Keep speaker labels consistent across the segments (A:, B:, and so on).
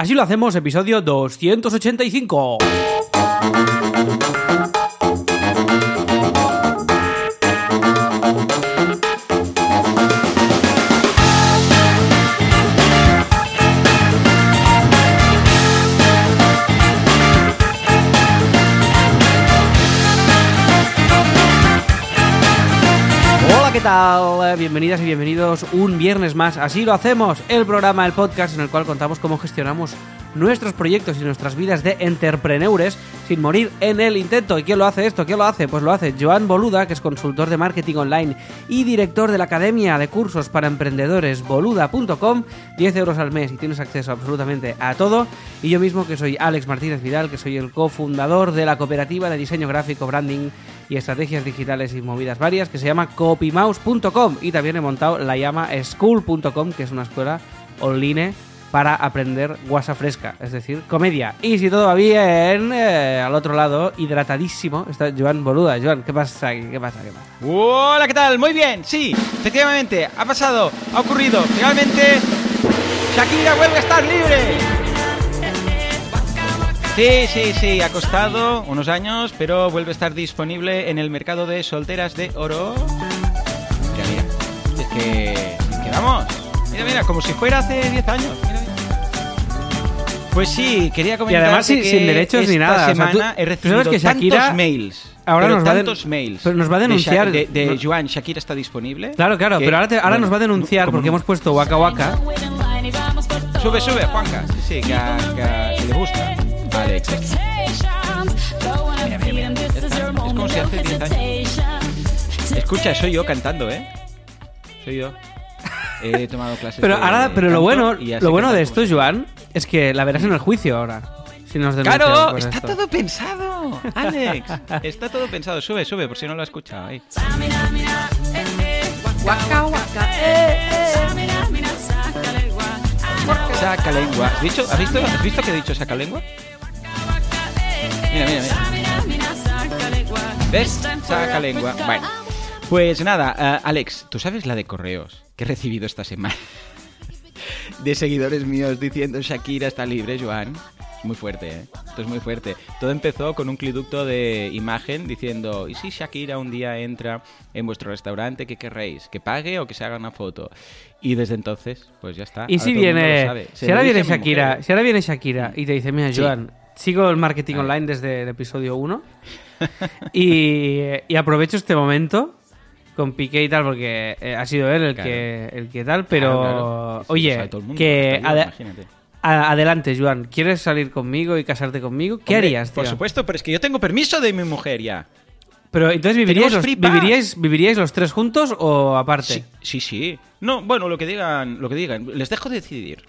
A: Así lo hacemos, episodio 285. ¿Qué tal? Bienvenidas y bienvenidos un viernes más. Así lo hacemos, el programa, el podcast en el cual contamos cómo gestionamos nuestros proyectos y nuestras vidas de entrepreneurs sin morir en el intento. ¿Y quién lo hace esto? ¿Quién lo hace? Pues lo hace Joan Boluda, que es consultor de marketing online y director de la Academia de Cursos para Emprendedores boluda.com, 10 euros al mes y tienes acceso absolutamente a todo. Y yo mismo, que soy Alex Martínez Vidal, que soy el cofundador de la cooperativa de diseño gráfico, branding y estrategias digitales y movidas varias, que se llama copymouse.com. Y también he montado la llama school.com, que es una escuela online para aprender guasa fresca, es decir, comedia. Y si todo va bien, eh, al otro lado, hidratadísimo, está Joan Boluda. Joan, ¿qué pasa aquí? ¿Qué pasa? ¿Qué pasa?
B: Hola, ¿qué tal? Muy bien, sí, efectivamente, ha pasado, ha ocurrido. Finalmente, Shakira vuelve a estar libre. Sí, sí, sí, ha costado unos años, pero vuelve a estar disponible en el mercado de solteras de oro. Mira, mira, es que, es que vamos, mira, mira, como si fuera hace 10 años. Mira, mira. Pues sí, quería comentar
A: además sin-
B: que
A: sin derechos ni nada, o sea,
B: semana
A: tú-
B: he
A: tú sabes
B: recibido
A: que Shakira
B: tantos mails.
A: ahora
B: pero
A: nos va
B: tantos mails.
A: pero nos va a denunciar.
B: De, de
A: No-
B: Joan, Shakira está disponible.
A: Claro, claro,
B: que-
A: pero ahora, te- ahora
B: bueno,
A: nos va a denunciar porque
B: no-
A: hemos puesto Waka Waka.
B: Sube, sube, Juanca. Sí, sí, que, a- que a- que le gusta. Alex. Mira, mira. Es como si hace 10 años. Escucha, soy yo cantando, ¿eh? Soy yo. He tomado clases
A: Pero
B: de
A: ahora, pero lo bueno, lo bueno de esto, Joan, es que la verás en el juicio ahora. Si nos
B: ¡Claro! Está
A: esto.
B: todo pensado, Alex. Está todo pensado. Sube, sube, por si no lo has escuchado. ahí. Saca lengua. ¿Has visto, ¿Has visto, ¿Has visto que he dicho saca lengua? Mira, mira, mira. ¿Ves? Saca lengua. Bueno, pues nada, eh, Alex, ¿tú sabes la de correos que he recibido esta semana? De seguidores míos diciendo Shakira está libre, Joan. Muy fuerte, ¿eh? Esto es muy fuerte. Todo empezó con un cliducto de imagen diciendo, ¿y si Shakira un día entra en vuestro restaurante, qué querréis? ¿Que pague o que se haga una foto? Y desde entonces, pues ya está.
A: Y
B: Ahora
A: si viene, si ahora viene Shakira, si ahora viene Shakira y te dice, mira,
B: Sí.
A: Joan, sigo el marketing
B: ver.
A: online desde el episodio 1 y, y aprovecho este momento con Piqué y tal porque eh, ha sido él el
B: Claro.
A: que el que tal, pero
B: Claro, claro.
A: Oye,
B: sabe todo el mundo,
A: que
B: yo,
A: adelante, Joan, ¿quieres salir conmigo y casarte conmigo? ¿Qué
B: Hombre,
A: harías, tío?
B: Por supuesto, pero es que yo tengo permiso de mi mujer ya.
A: Pero entonces viviríais los, viviríais los tres juntos o aparte?
B: Sí, sí, sí. No, bueno, lo que digan, lo que digan, les dejo decidir.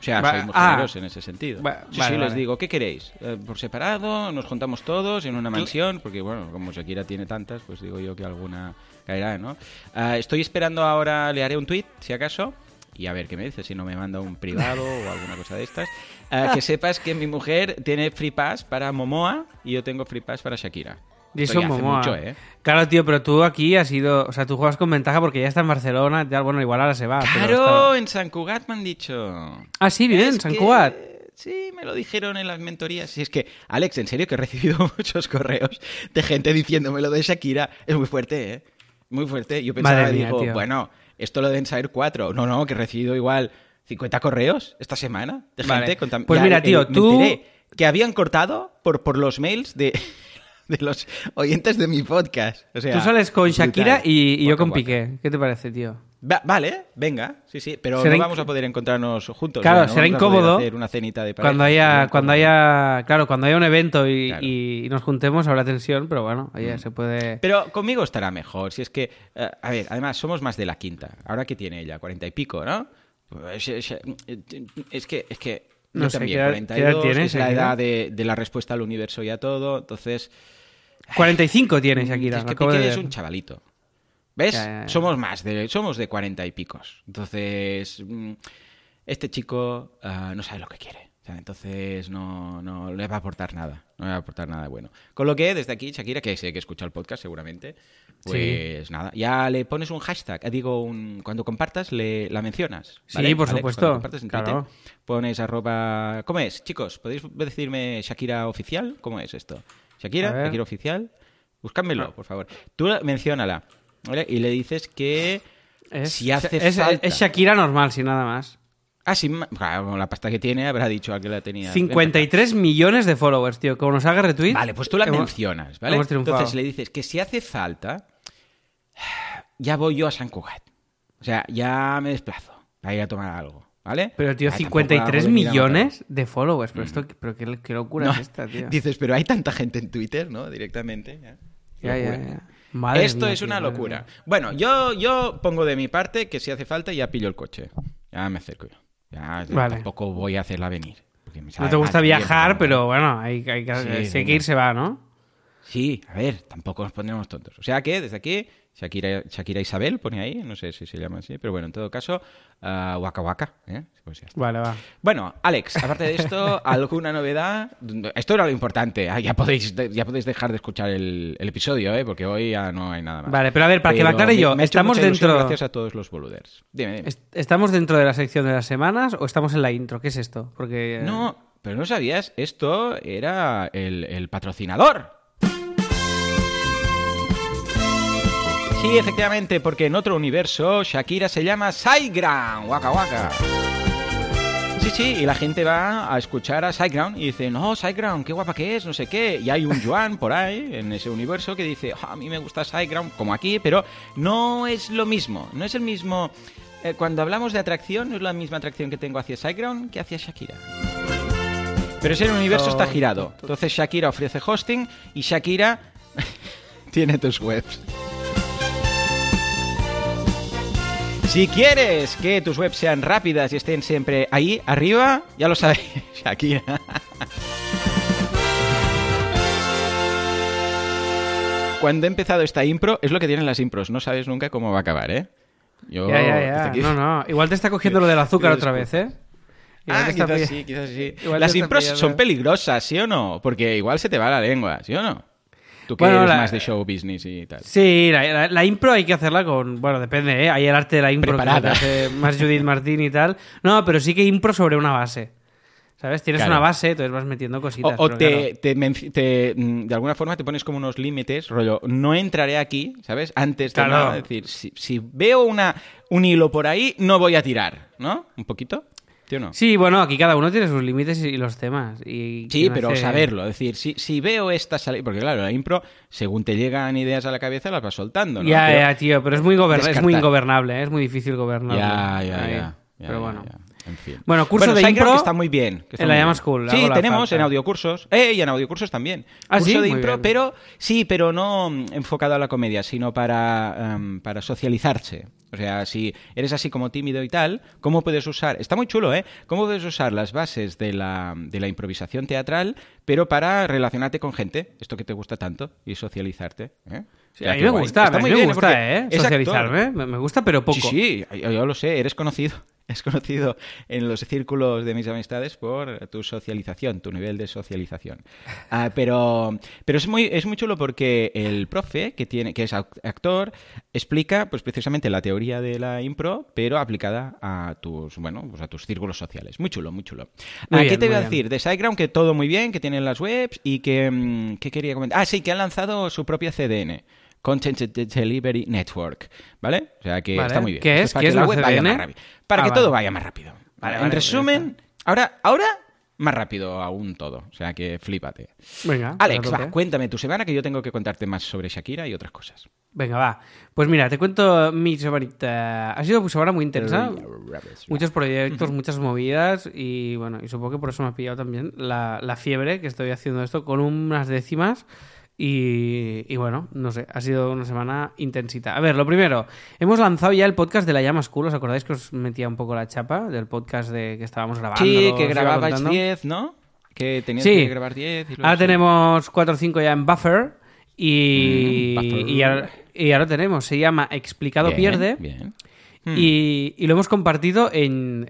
B: O sea,
A: Va-
B: soy muy
A: ah.
B: generoso en ese sentido.
A: Va-
B: sí,
A: vale,
B: sí, les
A: vale.
B: digo, ¿qué queréis? Eh, ¿Por separado? ¿Nos juntamos todos en una mansión? Porque, bueno, como Shakira tiene tantas, pues digo yo que alguna caerá, ¿no? Ah, estoy esperando ahora, le haré un tweet, si acaso, y a ver qué me dice, si no me manda un privado o alguna cosa de estas. Ah, que sepas que mi mujer tiene free pass para Momoa y yo tengo free pass para Shakira. Ya hace
A: Momoa.
B: mucho, ¿eh?
A: Claro, tío, pero tú aquí has ido. O sea, tú juegas con ventaja porque ya está en Barcelona. Ya, bueno, igual ahora se va. pero
B: Claro,
A: está-
B: en San Cugat me han dicho.
A: Ah, sí, bien, en San
B: que-
A: Cugat.
B: Sí, me lo dijeron en las mentorías. Y es que, Alex, en serio que he recibido muchos correos de gente diciéndome lo de Shakira. Es muy fuerte, ¿eh? Muy fuerte. Yo pensaba,
A: Madre mía,
B: digo,
A: tío.
B: bueno, esto lo deben saber cuatro. No, no, que he recibido igual 50 correos esta semana de
A: Vale.
B: gente. con
A: Pues
B: Ya,
A: mira,
B: eh,
A: tío,
B: me
A: tú-
B: enteré que habían cortado por, por los mails de, de los oyentes de mi podcast. O sea,
A: Tú sales con. Shakira y, y yo con
B: guaca.
A: Piqué. ¿Qué te parece, tío?
B: Va- vale, venga, sí, sí, pero
A: Será
B: no vamos a poder encontrarnos juntos.
A: Claro,
B: no
A: será incómodo
B: hacer una cenita de pareja,
A: Cuando haya, cuando haya, claro, cuando haya un evento y,
B: Claro.
A: y- y nos juntemos habrá tensión, pero bueno, oye, se puede.
B: Pero conmigo estará mejor, si es que, eh, a ver, además somos más de la quinta. Ahora que tiene ella, cuarenta y pico, ¿no? Pues, Es, es- es que, es que yo
A: No sé,
B: también,
A: ¿qué edad-
B: 42,
A: qué edad tienes,
B: que es la edad de, de la respuesta al universo y a todo, entonces...
A: 45 tiene Shakira.
B: es que
A: de
B: es un chavalito. ¿Ves?
A: Ya, ya, ya.
B: Somos más de, somos de cuarenta y picos. Entonces, mm, este chico ah, no sabe lo que quiere. sea, entonces no, no le va a aportar nada. No le va a aportar nada bueno. Con lo que desde aquí, Shakira, que sé que escucha el podcast seguramente, pues nada, ya le pones un hashtag, eh, digo, un, cuando compartas, le, la mencionas. ¿vale?
A: Sí, por supuesto,
B: cuando compartas en
A: claro.
B: Twitter, pones arroba... ¿Cómo es, chicos? ¿Podéis decirme Shakira oficial? ¿Cómo es esto? ¿Shakira? ¿Shakira oficial? Búscamelo,
A: Ah.
B: por favor. Tú menciónala, ¿vale? Y le dices que...
A: Es,
B: Si hace
A: es-
B: falta.
A: es Shakira normal, sin nada más.
B: Ah, sí, claro, con la pasta que tiene habrá dicho a que la tenía.
A: 53 millones de followers, tío. Como nos haga retweet.
B: Vale, pues tú la
A: hemos-
B: mencionas, ¿vale? Entonces le dices que si hace falta, ya voy yo a San Cugat. O sea, ya me desplazo para ir a tomar algo, ¿vale?
A: Pero, tío,
B: Ah, tampoco
A: 53
B: hago de vida
A: millones de followers. Pero, esto, pero qué, qué locura
B: No,
A: es esta, tío.
B: Dices, pero hay tanta gente en Twitter, ¿no? Directamente. Ya,
A: Ya, ya,
B: Locura.
A: ya. Madre
B: Esto
A: mía,
B: es
A: tío,
B: una locura.
A: mía.
B: Bueno, yo, yo pongo de mi parte que si hace falta ya pillo el coche. Ya me acerco yo. Ya
A: Vale.
B: tampoco voy a hacerla venir.
A: No te gusta viajar,
B: pero
A: pero bueno, hay, hay que,
B: Sí,
A: si hay que ir, se va, ¿no?
B: Sí, a ver, tampoco nos pondremos tontos. O sea que desde aquí, Shakira, Shakira Isabel pone ahí, no sé si se llama así, pero bueno, en todo caso, ah, Waka Waka. ¿eh? Pues ya está.
A: Vale, va.
B: Bueno, Alex, aparte de esto, ¿alguna novedad? Esto era lo importante. Ah, ya, podéis, ya podéis dejar de escuchar el, el episodio, ¿eh? porque hoy ya no hay nada más.
A: Vale, pero a ver, para que
B: Pero
A: aclare yo,
B: me
A: ¿estamos dentro,
B: Gracias a todos los boluders. Dime, dime.
A: est- ¿estamos dentro de la sección de las semanas o estamos en la intro? ¿Qué es esto? Porque... eh,
B: No, pero no sabías, esto era el, el patrocinador. Sí, efectivamente, porque en otro universo Shakira se llama Saigram, waka waka. Sí, sí, y la gente va a escuchar a Saigram y dice, no, Saigram, qué guapa que es, no sé qué. Y hay un Joan por ahí, en ese universo, que dice, "Ah, a mí me gusta Saigram, como aquí, pero no es lo mismo, no es el mismo... eh, cuando hablamos de atracción, no es la misma atracción que tengo hacia Saigram que hacia Shakira. Pero ese universo está girado. Entonces Shakira ofrece hosting y Shakira tiene tus webs. Si quieres que tus webs sean rápidas y estén siempre ahí arriba, ya lo sabéis, Shakira. Cuando he empezado esta impro, es lo que tienen las impros, no sabes nunca cómo va a acabar, ¿eh? Yo,
A: Ya, ya, ya.
B: aquí-
A: No, no. Igual te está cogiendo lo del azúcar otra vez. ¿eh? Igual
B: Ah, quizás sí, quizás sí.
A: Igual
B: Las impros
A: pillando.
B: son peligrosas, ¿sí o no? Porque igual se te va la lengua, ¿sí o no? Tú que
A: Bueno,
B: eres
A: la-
B: más de show business y tal.
A: Sí, la, la- la impro hay que hacerla con. Bueno, depende, ¿eh? Hay el arte de la impro
B: Preparada.
A: que hace más Judith Martín y tal. No, pero sí que impro sobre una base. ¿Sabes? Tienes
B: Claro.
A: una base, entonces vas metiendo cositas.
B: o te,
A: claro.
B: te menci- te, mm, de alguna forma te pones como unos límites, rollo, no entraré aquí, ¿sabes? Antes de
A: Claro.
B: nada, es decir, si, si veo una, un hilo por ahí, no voy a tirar, ¿no? ¿Un poquito? ¿Sí o no?
A: Sí, bueno, aquí cada uno tiene sus límites y los temas. Y
B: Sí, pero
A: hace-
B: saberlo, es decir, si, si veo esta salida, porque claro, la impro, según te llegan ideas a la cabeza, las vas soltando, ¿no?
A: Ya,
B: Pero-
A: ya, tío, pero es muy, gober- es muy ingobernable, ¿eh? es muy difícil gobernarlo.
B: Ya, ya, ya, ya,
A: Pero bueno.
B: ya. En fin.
A: Bueno, curso de impro
B: que está muy bien. que está
A: en la
B: muy
A: Llama
B: bien.
A: School,
B: Sí, tenemos
A: falta.
B: en audiocursos. Eh, y en audiocursos también.
A: Ah,
B: Curso
A: sí,
B: de
A: muy
B: impro,
A: bien.
B: pero sí, pero no mm, enfocado a la comedia, sino para, em, para socializarse. O sea, si eres así como tímido y tal, ¿cómo puedes usar? Está muy chulo, ¿eh? ¿Cómo puedes usar las bases de la, de la improvisación teatral, pero para relacionarte con gente, esto que te gusta tanto, y socializarte? ¿eh?
A: Sí, a mí me gusta,
B: Está
A: a
B: muy
A: mí me
B: bien,
A: gusta, ¿eh? Socializarme, me me gusta, pero poco.
B: Sí, sí, yo, yo lo sé, eres conocido. Es conocido en los círculos de mis amistades por tu socialización, tu nivel de socialización. Ah, pero pero es, muy, es muy chulo porque el profe, que, tiene, que es actor, explica pues precisamente la teoría de la impro, pero aplicada a tus, bueno, pues a tus círculos sociales. Muy chulo, muy chulo.
A: Muy
B: Ah,
A: bien,
B: ¿Qué te voy a
A: bien.
B: decir? De SiteGround, que todo muy bien, que tienen las webs y que... mm, ¿Qué quería comentar? Ah, sí, que han lanzado su propia CDN. Content Delivery Network, ¿vale? O sea que
A: Vale.
B: está muy bien.
A: ¿Qué es?
B: para
A: ¿Qué
B: que
A: es
B: la web vaya más rápido. Para
A: Ah,
B: que
A: vale.
B: todo vaya más rápido.
A: Vale,
B: en
A: pues
B: resumen, ahora, ahora más rápido aún todo. O sea que flípate.
A: Venga,
B: Alex, va, cuéntame tu semana que yo tengo que contarte más sobre Shakira y otras cosas.
A: Venga, va. Pues mira, te cuento mi semanita. Ha sido una semana muy intensa. Muchos proyectos, muchas movidas y bueno, y supongo que por eso me ha pillado también la, la fiebre que estoy haciendo esto con unas décimas y, y bueno, no sé, ha sido una semana intensita. A ver, lo primero, hemos lanzado ya el podcast de la Llama School, ¿os acordáis que os metía un poco la chapa del podcast de que estábamos grabando?
B: Sí, que grababais
A: contando?
B: 10, ¿no? Que tenías
A: Sí.
B: que grabar 10. y luego
A: Ahora
B: sí.
A: tenemos 4 o 5 ya en Buffer y,
B: Mm, Buffer.
A: y, ahora, y ahora tenemos, se llama Explicado
B: Bien,
A: Pierde.
B: Bien.
A: Y, y lo hemos compartido en,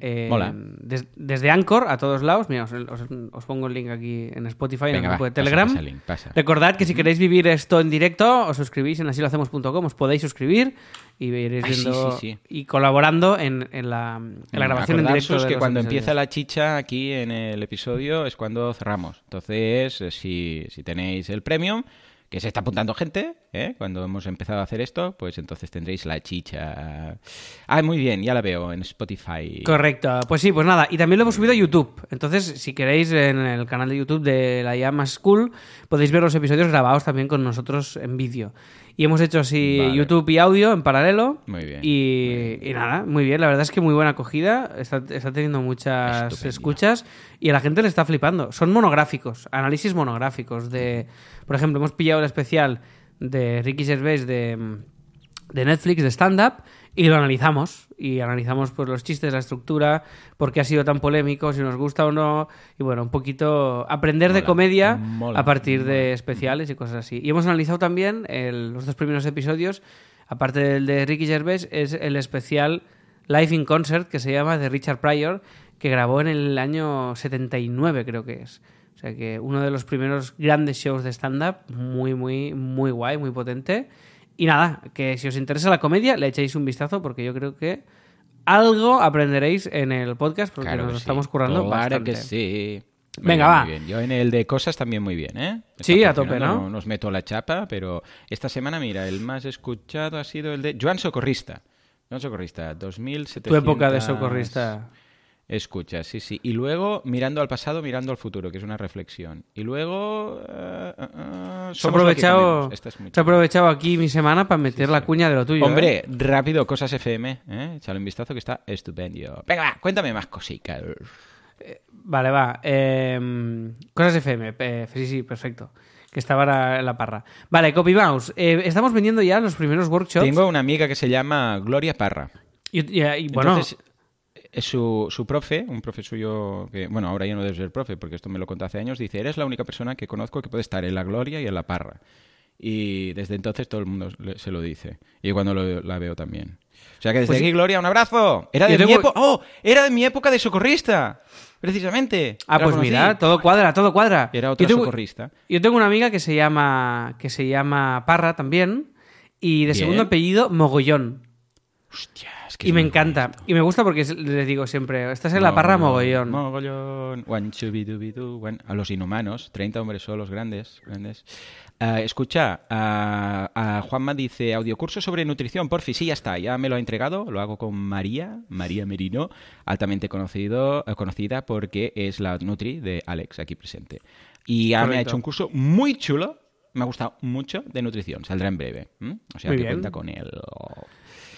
A: des- desde Anchor a todos lados. Mira, os, os- os pongo el link aquí en Spotify, en el
B: Venga,
A: grupo
B: va,
A: de Telegram.
B: pasa el link, pasa.
A: Recordad que si queréis vivir esto en directo, os suscribís en asilohacemos.com, os podéis suscribir y iréis
B: Ay, sí,
A: viendo
B: sí, sí.
A: y colaborando en, en la, en la grabación en directo. De
B: que
A: los
B: cuando
A: episodios.
B: empieza la chicha aquí en el episodio es cuando cerramos. Entonces, eh, si, si tenéis el premium, que se está apuntando gente, ¿eh? cuando hemos empezado a hacer esto, pues entonces tendréis la chicha. Ah, muy bien, ya la veo en Spotify.
A: Correcto, pues sí, pues nada, y también lo hemos subido a YouTube. Entonces, si queréis, en el canal de YouTube de la Llama School, podéis ver los episodios grabados también con nosotros en vídeo. Y hemos hecho así
B: Vale.
A: YouTube y audio en paralelo.
B: Muy bien,
A: Y, y nada, muy bien. La verdad es que muy buena acogida. Está, está teniendo muchas
B: Estupendo.
A: escuchas y a la gente le está flipando. Son monográficos, análisis monográficos. de Por ejemplo, hemos pillado el especial de Ricky Gervais de, de Netflix, de stand-up, y lo analizamos. Y analizamos pues, los chistes, la estructura, por qué ha sido tan polémico, si nos gusta o no. Y bueno, un poquito aprender de comedia
B: mola,
A: a partir de especiales y cosas así. Y hemos analizado también el- los dos primeros episodios, aparte del de Ricky Gervais, es el especial Live in Concert que se llama de Richard Pryor, que grabó en el año 79, creo que es. O sea que uno de los primeros grandes shows de stand-up, muy, muy, muy guay, muy potente. Y nada, que si os interesa la comedia, le echéis un vistazo porque yo creo que algo aprenderéis en el podcast porque
B: Claro
A: nos
B: que
A: lo
B: sí.
A: estamos currando
B: Claro
A: bastante.
B: que sí.
A: Venga, va.
B: muy bien. Yo en el de cosas también muy bien, ¿eh? Está
A: Sí, a tope, ¿no?
B: No os meto la chapa, pero esta semana, mira, el más escuchado ha sido el de Joan Socorrista. Joan Socorrista, 2700...
A: Tu época de socorrista.
B: Escucha, sí, sí. Y luego, mirando al pasado, mirando al futuro, que es una reflexión. Y luego... eh, eh, eh,
A: Se ha aprovechado,
B: es muy
A: se ha aprovechado aquí mi semana para meter la cuña de lo tuyo. ¿eh?
B: Hombre, rápido, Cosas FM, ¿eh? Échale un vistazo que está estupendo. Venga, va, cuéntame más cositas.
A: Vale, va. eh, cosas FM. eh, sí, sí, perfecto. Que estaba en la parra. Vale, Copy Mouse. eh, estamos vendiendo ya los primeros workshops.
B: Tengo una amiga que se llama Gloria Parra.
A: Y, y- y, bueno,
B: Entonces, su, su profe, un profe suyo que, bueno, ahora ya no debe ser profe, porque esto me lo contó hace años, dice, eres la única persona que conozco que puede estar en la Gloria y en la Parra. Y desde entonces todo el mundo se lo dice. Y cuando lo- la veo también. O sea que desde
A: Pues-
B: aquí, Gloria, un abrazo. Era de mi
A: tengo-
B: época... ¡Oh! Era de mi época de socorrista. Precisamente.
A: ah, pues
B: conocí.
A: mira, todo cuadra, todo cuadra.
B: Era otra
A: yo tengo,
B: socorrista.
A: yo tengo una amiga que se llama que se llama Parra también y de
B: Bien.
A: segundo apellido Mogollón.
B: Hostia, que
A: Y me encanta. Y me gusta porque es- le digo siempre, estás en la parra Mogollón.
B: Mogollón. One, one. A los inhumanos, 30 hombres solos, grandes. grandes. Ah, escucha, ah, ah, Juanma dice, audiocurso sobre nutrición, porfi. Sí, ya está, ya me lo ha entregado. Lo hago con María, María Merino, altamente conocido, eh, conocida porque es la Nutri de Alex, aquí presente. Y ya me ha hecho un curso muy chulo. Me ha gustado mucho de nutrición. Saldrá en breve. O sea
A: Muy
B: que
A: bien.
B: cuenta con él.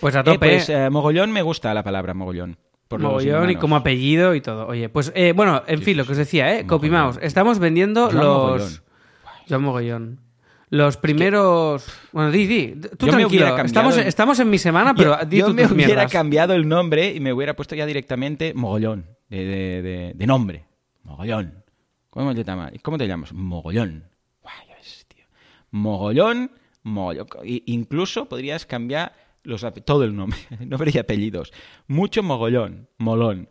A: Pues a
B: Eh,
A: tope.
B: pues eh, mogollón me gusta la palabra mogollón. Por
A: Mogollón y como apellido y todo. Oye, pues eh, bueno, en
B: Sí,
A: fin, lo que os decía, ¿eh? Copy
B: Mogollón.
A: Mouse. Estamos vendiendo
B: Joan
A: los.
B: Mogollón.
A: Joan Mogollón. Los primeros. Bueno, di, di. Tú
B: Yo
A: tranquilo. Estamos,
B: el-
A: estamos en mi semana, pero
B: yo,
A: di
B: yo
A: tú
B: me
A: tus
B: hubiera
A: mierdas.
B: cambiado el nombre y me hubiera puesto ya directamente mogollón de, de- de- de nombre. Mogollón. ¿Cómo te llamas? ¿Cómo te llamas? Mogollón. Guay, tío. Mogollón, mogollón. Incluso podrías cambiar los todo el nombre, nombre y apellidos. Mucho mogollón, molón.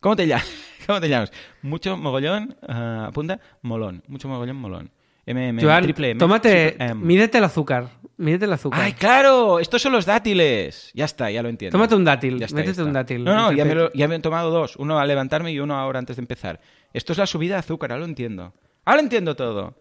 B: ¿Cómo te llamas? ¿Cómo te llamas? Mucho mogollón, ah, apunta, molón. Mucho mogollón, molón. M, M,
A: Joan,
B: triple M,
A: tómate.
B: M.
A: Mídete el azúcar. Mídete el azúcar.
B: ¡Ay, claro! Estos son los dátiles. Ya está, ya lo entiendo.
A: Tómate un dátil,
B: Ya está,
A: métete
B: ya
A: un dátil.
B: No, no, ya me, lo- ya me he tomado dos. Uno al levantarme y uno ahora antes de empezar. Esto es la subida de azúcar, ahora lo entiendo. Ahora entiendo todo.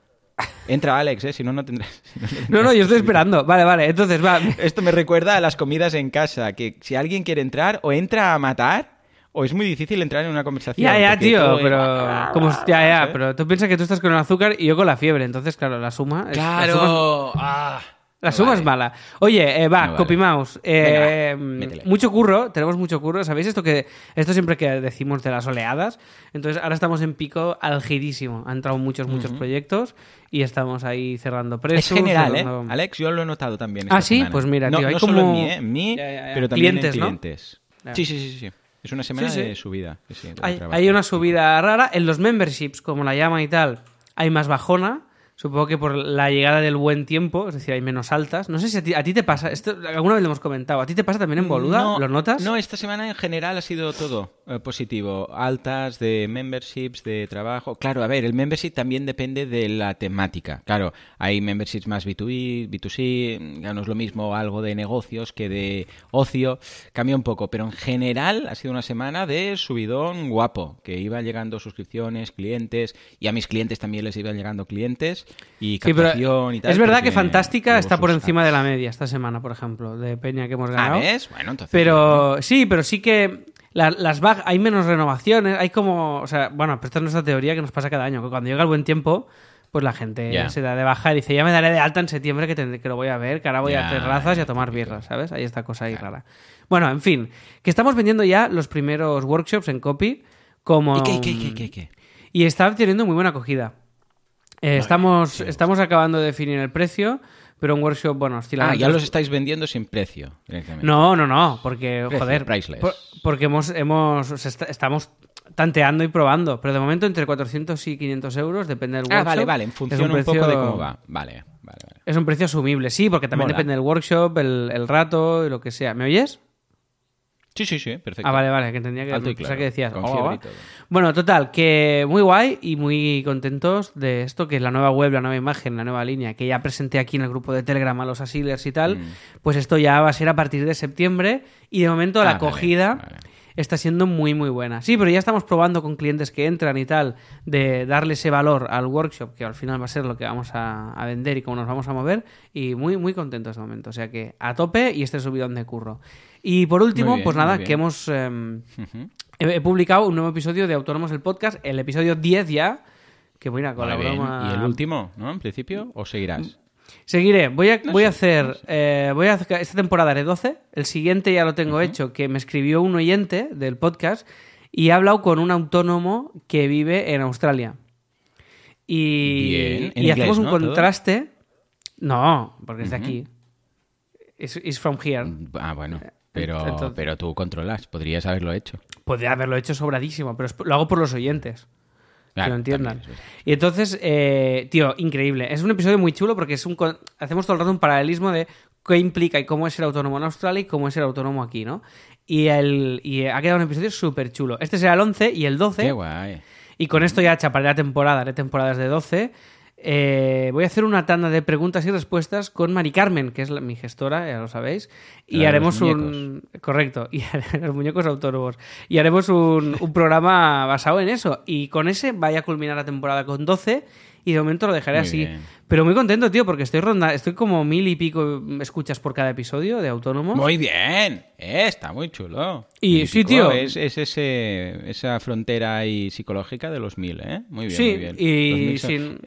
B: Entra Alex, ¿eh? Si no, no tendrás... si no, no
A: No,
B: tendrás
A: no, yo estoy esperando. Vale, vale. Entonces, va.
B: Esto me recuerda a las comidas en casa, que si alguien quiere entrar, o entra a matar, o es muy difícil entrar en una conversación.
A: Ya, ya, tío, pero. Como, ya, ya,
B: ¿sabes?
A: pero tú piensas que tú estás con el azúcar y yo con la fiebre. Entonces, claro, la suma. es- la suma es-
B: ¡Claro! Ah,
A: La
B: no
A: suma
B: vale.
A: es mala. Oye, eh, va,
B: No vale.
A: Copy Mouse. eh,
B: Venga, métele.
A: mucho curro, tenemos mucho curro. ¿Sabéis esto que esto siempre que decimos de las oleadas? Entonces ahora estamos en pico algidísimo. Han entrado muchos, muchos proyectos y estamos ahí cerrando
B: Es
A: presos.
B: general, ¿eh? Alex, yo lo he notado también.
A: Ah, ¿sí?
B: semana.
A: Pues mira,
B: no,
A: tío, hay
B: no solo
A: como-
B: en mí, ¿eh? En mí,
A: Ya, ya, ya.
B: pero también
A: Clientes,
B: en
A: ¿no?
B: clientes. Sí, sí, sí, sí. Es una semana
A: Sí, sí.
B: de subida. sí, sí, de
A: Hay, hay una subida rara. En los memberships, como la llaman y tal, hay más bajona. Supongo que por la llegada del buen tiempo, es decir, hay menos altas. No sé si a ti, a ti te pasa, esto alguna vez lo hemos comentado, ¿a ti te pasa también en Boluda?
B: No,
A: ¿Lo notas?
B: No, esta semana en general ha sido todo eh, positivo. Altas de memberships, de trabajo. Claro, a ver, el membership también depende de la temática. Claro, hay memberships más B2B, B2C, ya no es lo mismo algo de negocios que de ocio. Cambia un poco, pero en general ha sido una semana de subidón guapo, que iba llegando suscripciones, clientes, y a mis clientes también les iban llegando clientes y
A: Sí,
B: captación y tal.
A: es verdad que Fantástica está por encima de la media esta semana, por ejemplo, de Peña que hemos
B: Ah,
A: ganado.
B: ¿ves? Bueno, entonces...
A: Pero sí, pero sí que la- las bag, hay menos renovaciones, hay como, o sea, bueno, pero esta es nuestra teoría que nos pasa cada año, que cuando llega el buen tiempo, pues la gente se da de baja y dice, ya me daré de alta en septiembre que, tendré- que lo voy a ver, que ahora voy a
B: Ya,
A: terrazas y a tomar birras, ¿sabes? Hay esta cosa ahí rara. Bueno, en fin, que estamos vendiendo ya los primeros workshops en copy como...
B: ¿Y qué, qué, qué, qué, qué?
A: Y está teniendo muy buena acogida. Eh, estamos, estamos acabando de definir el precio, pero un workshop, bueno, oscila
B: Ah, ya
A: los-
B: estáis vendiendo sin precio. directamente.
A: no, no, no, porque,
B: Precio,
A: joder,
B: priceless.
A: por- porque hemos, hemos, o sea, est- estamos tanteando y probando, pero de momento entre 400 y 500 euros, depende del
B: Ah,
A: workshop.
B: vale, vale, en función un,
A: precio-
B: poco de cómo va. Vale, vale, vale.
A: Es un precio asumible, sí, porque también
B: Mola.
A: depende del workshop, el, el rato y lo que sea. ¿Me oyes?
B: Sí, sí, sí, perfecto.
A: Ah, vale, vale, que entendía que,
B: Alto y claro,
A: que decías. "Oh,
B: fiebre
A: va".
B: y todo.
A: Bueno, total, que muy guay y muy contentos de esto, que es la nueva web, la nueva imagen, la nueva línea, que ya presenté aquí en el grupo de Telegram a los asilers y tal,
B: Mm.
A: pues esto ya va a ser a partir de septiembre y de momento la
B: Ah, vale,
A: acogida
B: vale.
A: está siendo muy muy buena. Sí, pero ya estamos probando con clientes que entran y tal, de darle ese valor al workshop, que al final va a ser lo que vamos a, a vender y cómo nos vamos a mover, y muy muy contentos de momento. O sea que a tope y este subidón de curro. Y por último,
B: bien,
A: pues nada, que hemos... em,
B: Ujú.
A: He, he publicado un nuevo episodio de Autónomos el Podcast, el episodio 10 ya. Que mira, con
B: Vale,
A: la broma.
B: ¿Y el último, no? En principio, ¿o seguirás?
A: Seguiré. Voy a,
B: No
A: voy a
B: sé,
A: hacer. eh, voy a hacer- esta temporada haré 12. El siguiente ya lo tengo hecho, que me escribió un oyente del podcast y he hablado con un autónomo que vive en Australia. Y,
B: Bien. En
A: y
B: inglés,
A: hacemos un
B: ¿no? ¿Todo?
A: contraste. No, porque es de aquí. It's, it's from here.
B: Ah, bueno. Pero,
A: entonces-
B: pero tú controlas, podrías haberlo hecho.
A: Podría haberlo hecho sobradísimo, pero lo hago por los oyentes. que lo entiendan.
B: es.
A: Y entonces, eh, tío, increíble. Es un episodio muy chulo porque es un hacemos todo el rato un paralelismo de qué implica y cómo es ser autónomo en Australia y cómo es ser autónomo aquí, ¿no? Y, el, y ha quedado un episodio súper chulo. Este será el 11 y el 12.
B: Qué guay.
A: Y con esto ya chaparé la temporada, haré temporadas de 12. Eh, voy a hacer una tanda de preguntas y respuestas con Mari Carmen, que es la- mi gestora, ya lo sabéis. Y haremos un. Correcto, y los muñecos autónomos. Y haremos un, un programa basado en eso. Y con ese vaya a culminar la temporada con 12. Y de momento lo dejaré
B: Muy
A: así.
B: bien.
A: Pero muy contento, tío, porque estoy ronda, estoy como mil y pico escuchas por cada episodio de autónomos.
B: Muy bien. Eh, está muy chulo.
A: Y sí,
B: pico
A: tío.
B: Es, es ese, esa frontera ahí psicológica de los mil, ¿eh? Muy bien,
A: sí,
B: muy bien.
A: Y sin,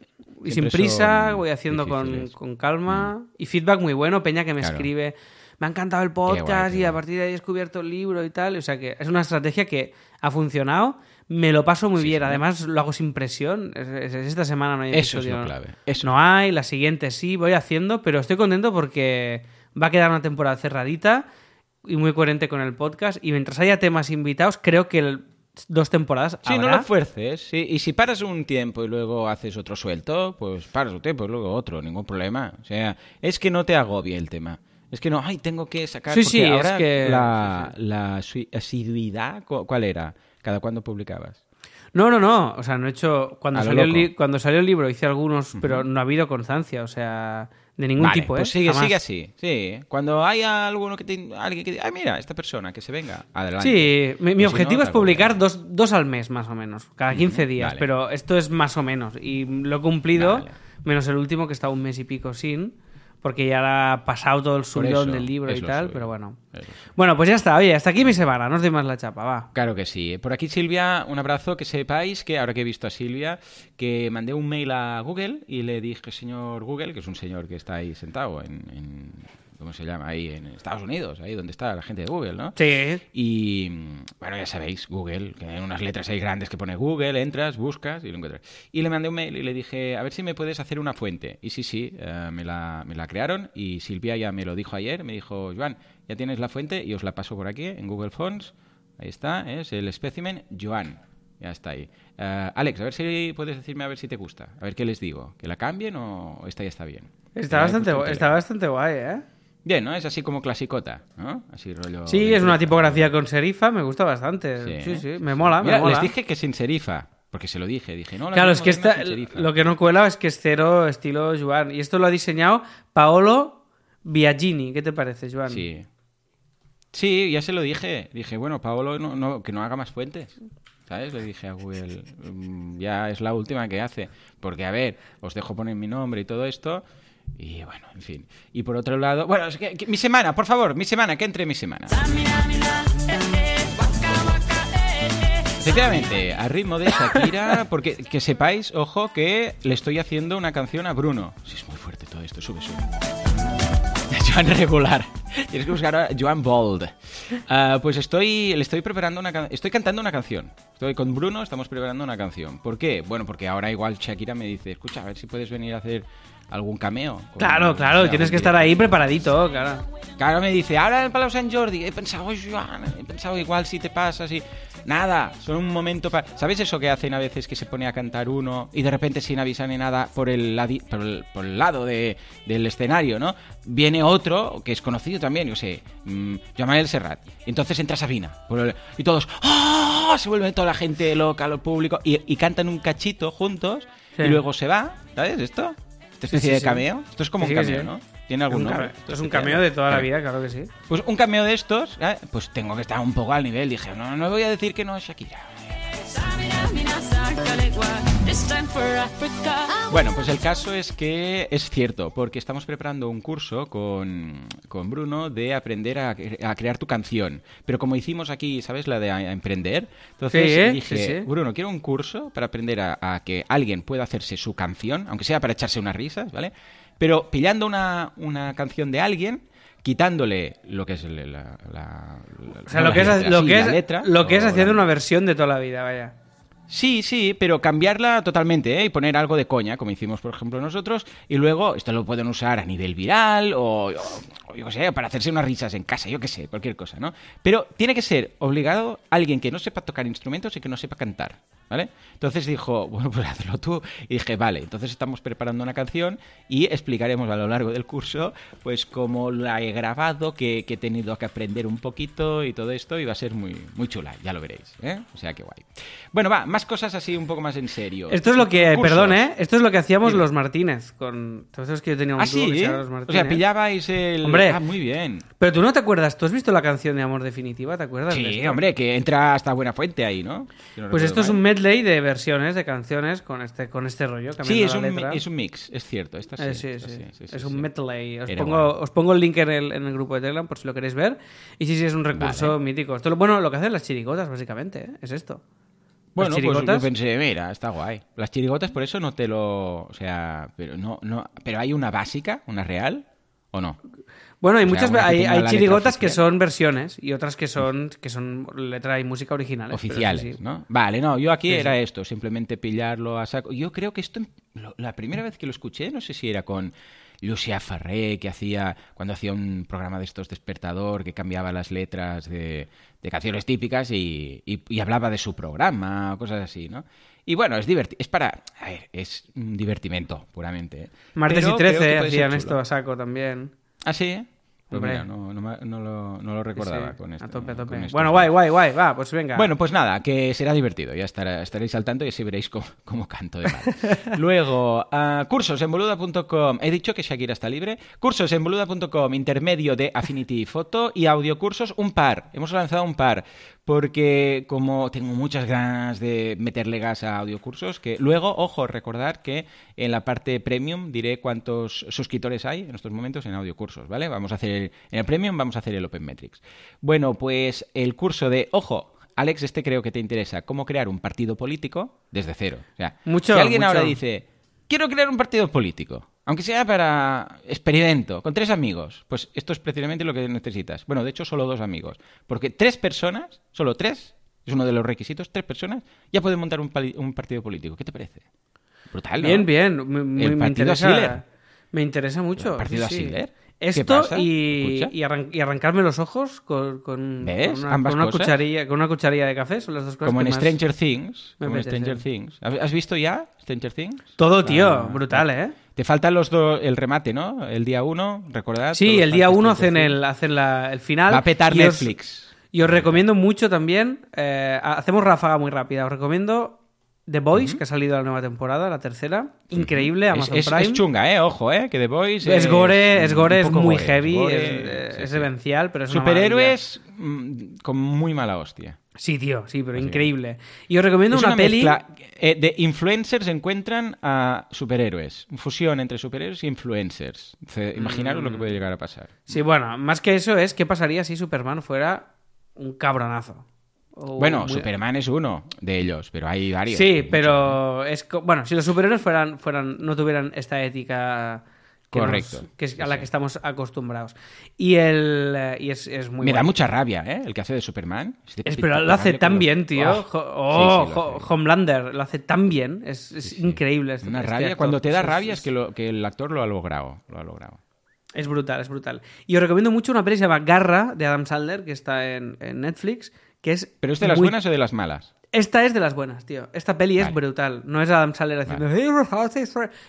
A: y sin prisa, voy haciendo con, con calma. Y feedback muy bueno, Peña que me
B: Claro.
A: escribe, me ha encantado el podcast
B: guay,
A: y a partir de ahí he descubierto el libro y tal. O sea que es una estrategia que ha funcionado, me lo paso muy
B: Sí,
A: bien.
B: sí.
A: Además lo hago sin presión. Es- es- es- esta semana no hay
B: Eso es
A: episodio.
B: lo clave. Eso.
A: No hay, la siguiente sí, voy haciendo, pero estoy contento porque va a quedar una temporada cerradita y muy coherente con el podcast. Y mientras haya temas invitados, creo que el- dos temporadas
B: Sí, no lo fuerces. sí. Y si paras un tiempo y luego haces otro suelto, pues paras un tiempo y luego otro, ningún problema. O sea, es que no te agobie el tema. Es que no, ay, tengo que sacar.
A: Sí, sí, es
B: ahora
A: que-
B: La, la asiduidad, cu- ¿cuál era? ¿Cada cuándo publicabas?
A: No, no, no. O sea, no he hecho. Cuando, salió el, cuando salió el libro hice algunos, pero no ha habido constancia. O sea, de ningún
B: Vale,
A: tipo, ¿eh?
B: pues sigue,
A: Jamás.
B: sigue así. Sí, cuando haya alguno que te, alguien que diga, ay, mira, esta persona que se venga, adelante.
A: Sí, mi, mi
B: Pues si
A: objetivo
B: no,
A: es publicar dos, dos al mes, más o menos. Cada 15 días.
B: vale.
A: Pero esto es más o menos. Y lo he cumplido,
B: Vale.
A: menos el último que está un mes y pico sin. Porque ya ha pasado todo el subidón del libro y tal.
B: suyo.
A: Pero bueno.
B: Eso.
A: Bueno, pues ya está. Oye, hasta aquí mi semana. No os doy más la chapa, va.
B: Claro que sí. Por aquí, Silvia, un abrazo. Que sepáis que, ahora que he visto a Silvia, que mandé un mail a Google y le dije, señor Google, que es un señor que está ahí sentado en, en- ¿cómo se llama? Ahí en Estados Unidos, ahí donde está la gente de Google, ¿no?
A: Sí.
B: Y bueno, ya sabéis, Google, que hay unas letras ahí grandes que pone Google, entras, buscas y lo encuentras. Y le mandé un mail y le dije, a ver si me puedes hacer una fuente. Y sí, sí, eh, me, la, me la crearon y Silvia ya me lo dijo ayer, me dijo, Joan, ya tienes la fuente y os la paso por aquí en Google Fonts. Ahí está, es el espécimen Joan. ya está ahí. Eh, Alex, a ver si puedes decirme a ver si te gusta. A ver qué les digo. ¿Que la cambien o esta ya está bien?
A: Está,
B: Ya he
A: bastante,
B: en
A: está bastante guay, ¿eh?
B: Bien, ¿no? Es así como clasicota, ¿no? Así rollo...
A: Sí, es una tipografía con serifa, me gusta bastante. Sí, sí, me mola,
B: Mira,
A: me mola.
B: les dije que sin serifa, porque se lo dije. Dije, no, la
A: Claro, es que esta, lo que no cuela es que es cero estilo Joan. Y esto lo ha diseñado Paolo Biagini. ¿Qué te parece, Joan?
B: Sí. Sí, ya se lo dije. Dije, bueno, Paolo, no, no- que no haga más fuentes. ¿Sabes? Le dije a Google, mm, ya es la última que hace. Porque, a ver, os dejo poner mi nombre y todo esto. Y bueno, en fin. Y por otro lado, bueno, es que, mi semana, por favor, mi semana, que entre mi semana. Sinceramente, a ritmo de Shakira, porque que sepáis, ojo, que le estoy haciendo una canción a Bruno. Sí, es muy fuerte todo esto, sube, sube. Joan regular. Tienes que buscar a Joan Bold. Ah, pues estoy, le estoy preparando una estoy cantando una canción. Estoy con Bruno, estamos preparando una canción. ¿Por qué? Bueno, porque ahora igual Shakira me dice, escucha, a ver si puedes venir a hacer algún cameo.
A: Claro, claro, tienes que estar ahí
B: directo".
A: preparadito, claro.
B: Claro, me dice, ahora en el Palau Sant Jordi. He pensado, Joan, he pensado igual si te pasas y... Nada, solo un momento para... ¿Sabes eso que hacen a veces que se pone a cantar uno y de repente sin avisar ni nada por el, ladi- por el, por el lado de- del escenario, ¿no? Viene otro que es conocido también, yo sé, mm, Jamael Serrat. Y entonces entra Sabina. por el- y todos, ¡ah! Se vuelve toda la gente loca, lo público, y, y cantan un cachito juntos
A: Sí.
B: y luego se va, ¿sabes esto? Esta especie
A: sí,
B: de
A: sí.
B: cameo. Esto es como
A: Sí,
B: un cameo,
A: sí.
B: ¿no? Tiene algún nombre. Esto
A: Es un cameo de toda la
B: Claro.
A: vida, claro que sí.
B: Pues un cameo de estos, ¿eh? pues tengo que estar un poco al nivel. Dije, no, no voy a decir que no es Shakira. Bueno, pues el caso es que es cierto, porque estamos preparando un curso con, con Bruno de aprender a, a crear tu canción. Pero como hicimos aquí, ¿sabes? La de a- a emprender. Entonces
A: Sí, ¿eh?
B: dije,
A: Sí, sí.
B: Bruno, quiero un curso para aprender a, a que alguien pueda hacerse su canción, aunque sea para echarse unas risas, ¿vale? Pero pillando una, una canción de alguien, quitándole lo que es la, la- la-
A: O sea,
B: no
A: lo que, es,
B: letra,
A: lo,
B: sí,
A: que
B: la
A: es,
B: letra,
A: lo que es haciendo
B: la-
A: una versión de toda la vida, vaya.
B: Sí, sí, pero cambiarla totalmente ¿eh? y poner algo de coña, como hicimos, por ejemplo, nosotros, y luego esto lo pueden usar a nivel viral o, o- yo qué sé, para hacerse unas risas en casa, yo qué sé, cualquier cosa, ¿no? Pero tiene que ser obligado alguien que no sepa tocar instrumentos y que no sepa cantar, ¿vale? Entonces dijo, bueno, pues hazlo tú. Y dije, vale, entonces estamos preparando una canción y explicaremos a lo largo del curso, pues cómo la he grabado, que, que he tenido que aprender un poquito y todo esto, y va a ser muy, muy chula, ya lo veréis, ¿eh? O sea, que guay. Bueno, va, más cosas así un poco más en serio.
A: Esto es lo que,
B: Cursos.
A: perdón, ¿eh? Esto es lo que hacíamos
B: Dime.
A: los Martínez. Con... Entonces que yo tenía un
B: Ah, sí,
A: que Los
B: O sea,
A: Martínez.
B: pillabais el...
A: Hombre.
B: Ah, muy bien.
A: Pero tú no te acuerdas, tú has visto la canción de Amor Definitiva, ¿te acuerdas? de
B: Sí,
A: esto?
B: hombre, que entra hasta Buena Fuente ahí, ¿no? Si no
A: Pues esto es
B: mal.
A: un medley de versiones, de canciones con este, con este rollo.
B: Sí, es
A: la
B: un,
A: letra.
B: es un mix, es cierto. Esta sí,
A: Eh, sí,
B: esta
A: sí.
B: sí,
A: es un medley. Os pongo,
B: guay.
A: os pongo el link en el, en el grupo de Telegram por si lo queréis ver. Y sí, sí, es un recurso
B: Vale.
A: mítico. Esto, bueno, lo que hacen las chirigotas, básicamente, ¿eh? es esto.
B: Bueno, pues yo pensé, mira, está guay. Las chirigotas por eso no te lo... O sea, pero no, no... Pero hay una básica, una real, ¿o no?
A: Bueno, hay
B: O sea,
A: muchas hay, hay chirigotas que son versiones y otras que son que son letra y música originales.
B: Oficiales,
A: sí.
B: ¿no? Vale, no, yo aquí
A: Sí,
B: era
A: sí.
B: esto, simplemente pillarlo a saco. Yo creo que esto, la primera vez que lo escuché, no sé si era con Lucia Farré, que hacía, cuando hacía un programa de estos despertador, que cambiaba las letras de, de canciones típicas y, y- y hablaba de su programa, o cosas así, ¿no? Y bueno, es es para, a ver, es un divertimento, puramente. ¿eh?
A: Martes
B: Pero
A: y
B: creo que
A: 13
B: puede ser
A: hacían esto a saco también.
B: ¿Ah, sí? Pues mira, no, no, me- no lo, no lo recordaba
A: Sí, sí,
B: con esto.
A: A tope, a tope.
B: esto.
A: Bueno, guay, guay, guay. Va, pues venga.
B: Bueno, pues nada, que será divertido. Ya estará- estaréis al tanto y así veréis cómo, cómo canto de mal. Luego, ah, cursos en boluda.com. He dicho que Shakira está libre. Cursos en boluda.com, intermedio de Affinity Photo y audiocursos, un par. Hemos lanzado un par. Porque como tengo muchas ganas de meterle gas a audiocursos, que luego, ojo, recordar que en la parte premium diré cuántos suscriptores hay en estos momentos en audiocursos, ¿vale? Vamos a hacer, en el premium vamos a hacer el Open Metrics. Bueno, pues el curso de, ojo, Alex, este creo que te interesa, cómo crear un partido político desde cero. O sea,
A: Mucho,
B: si alguien
A: mucho.
B: ahora dice, quiero crear un partido político, aunque sea para experimento, con tres amigos, pues esto es precisamente lo que necesitas. Bueno, de hecho, solo dos amigos. Porque tres personas, solo tres, es uno de los requisitos, tres personas, ya pueden montar un, partido político. ¿Qué te parece? Brutal, ¿no?
A: Bien, bien. Me,
B: El
A: me
B: partido
A: interesa,
B: Schiller.
A: Me interesa mucho.
B: El partido
A: sí. Esto y, y, arran- y arrancarme los ojos con, con,
B: ¿Ves?
A: con una, con cucharilla, con una cucharilla de café. Son las dos cosas
B: Como
A: que
B: en
A: más-
B: Stranger Things. Como en. Stranger Things. ¿Has has visto ya Stranger Things?
A: Todo, tío.
B: Ah,
A: brutal, ¿eh?
B: Te faltan los dos, el remate, ¿no? El día uno, recordad.
A: Sí, el día uno hacen el, hacen la, el final.
B: Va a petar
A: y os-
B: Netflix.
A: Y os recomiendo mucho también. eh, hacemos ráfaga muy rápida. Os recomiendo The Boys, que ha salido la nueva temporada, la tercera. Increíble,
B: Es,
A: Amazon
B: es-
A: Prime.
B: es chunga, ¿eh? Ojo, ¿eh? Que The Boys
A: Es gore, es, gore, es muy
B: gore,
A: heavy,
B: gore,
A: es,
B: sí,
A: es
B: sí.
A: demencial, pero es
B: Superhéroes mm, con muy mala hostia.
A: Sí, tío, sí, pero increíble. Y os recomiendo
B: Es
A: una,
B: una
A: peli.
B: mezcla, eh, de influencers encuentran a superhéroes. Fusión entre superhéroes y influencers. Ce- Imaginaros
A: Mm.
B: lo que puede llegar a pasar.
A: Sí, bueno, más que eso es qué pasaría si Superman fuera un cabronazo. O
B: Bueno,
A: muy-
B: Superman es uno de ellos, pero hay varios.
A: Sí, pero es bueno, si los superhéroes fueran, fueran, no tuvieran esta ética que
B: Correcto.
A: nos- que es a la que estamos acostumbrados. Y el eh, y es, es muy
B: Me da mucha rabia, ¿eh? El que hace de Superman.
A: Es- pero lo hace tan bien, tío.
B: ¡Oh!
A: Oh,
B: Sí, sí, lo hace.
A: Homelander lo hace tan bien. Es,
B: Sí,
A: increíble. este-
B: Una
A: este
B: rabia.
A: actor.
B: Cuando te da rabia es que, lo- que el actor lo ha logrado. Lo ha logrado.
A: Es brutal, es brutal. Y os recomiendo mucho una peli que se llama Garra de Adam Sandler, que está en, en Netflix, que es
B: ¿Pero es de las
A: muy-
B: buenas o de las malas?
A: Esta es de las buenas, tío. Esta peli es brutal. No es Adam Sandler haciendo...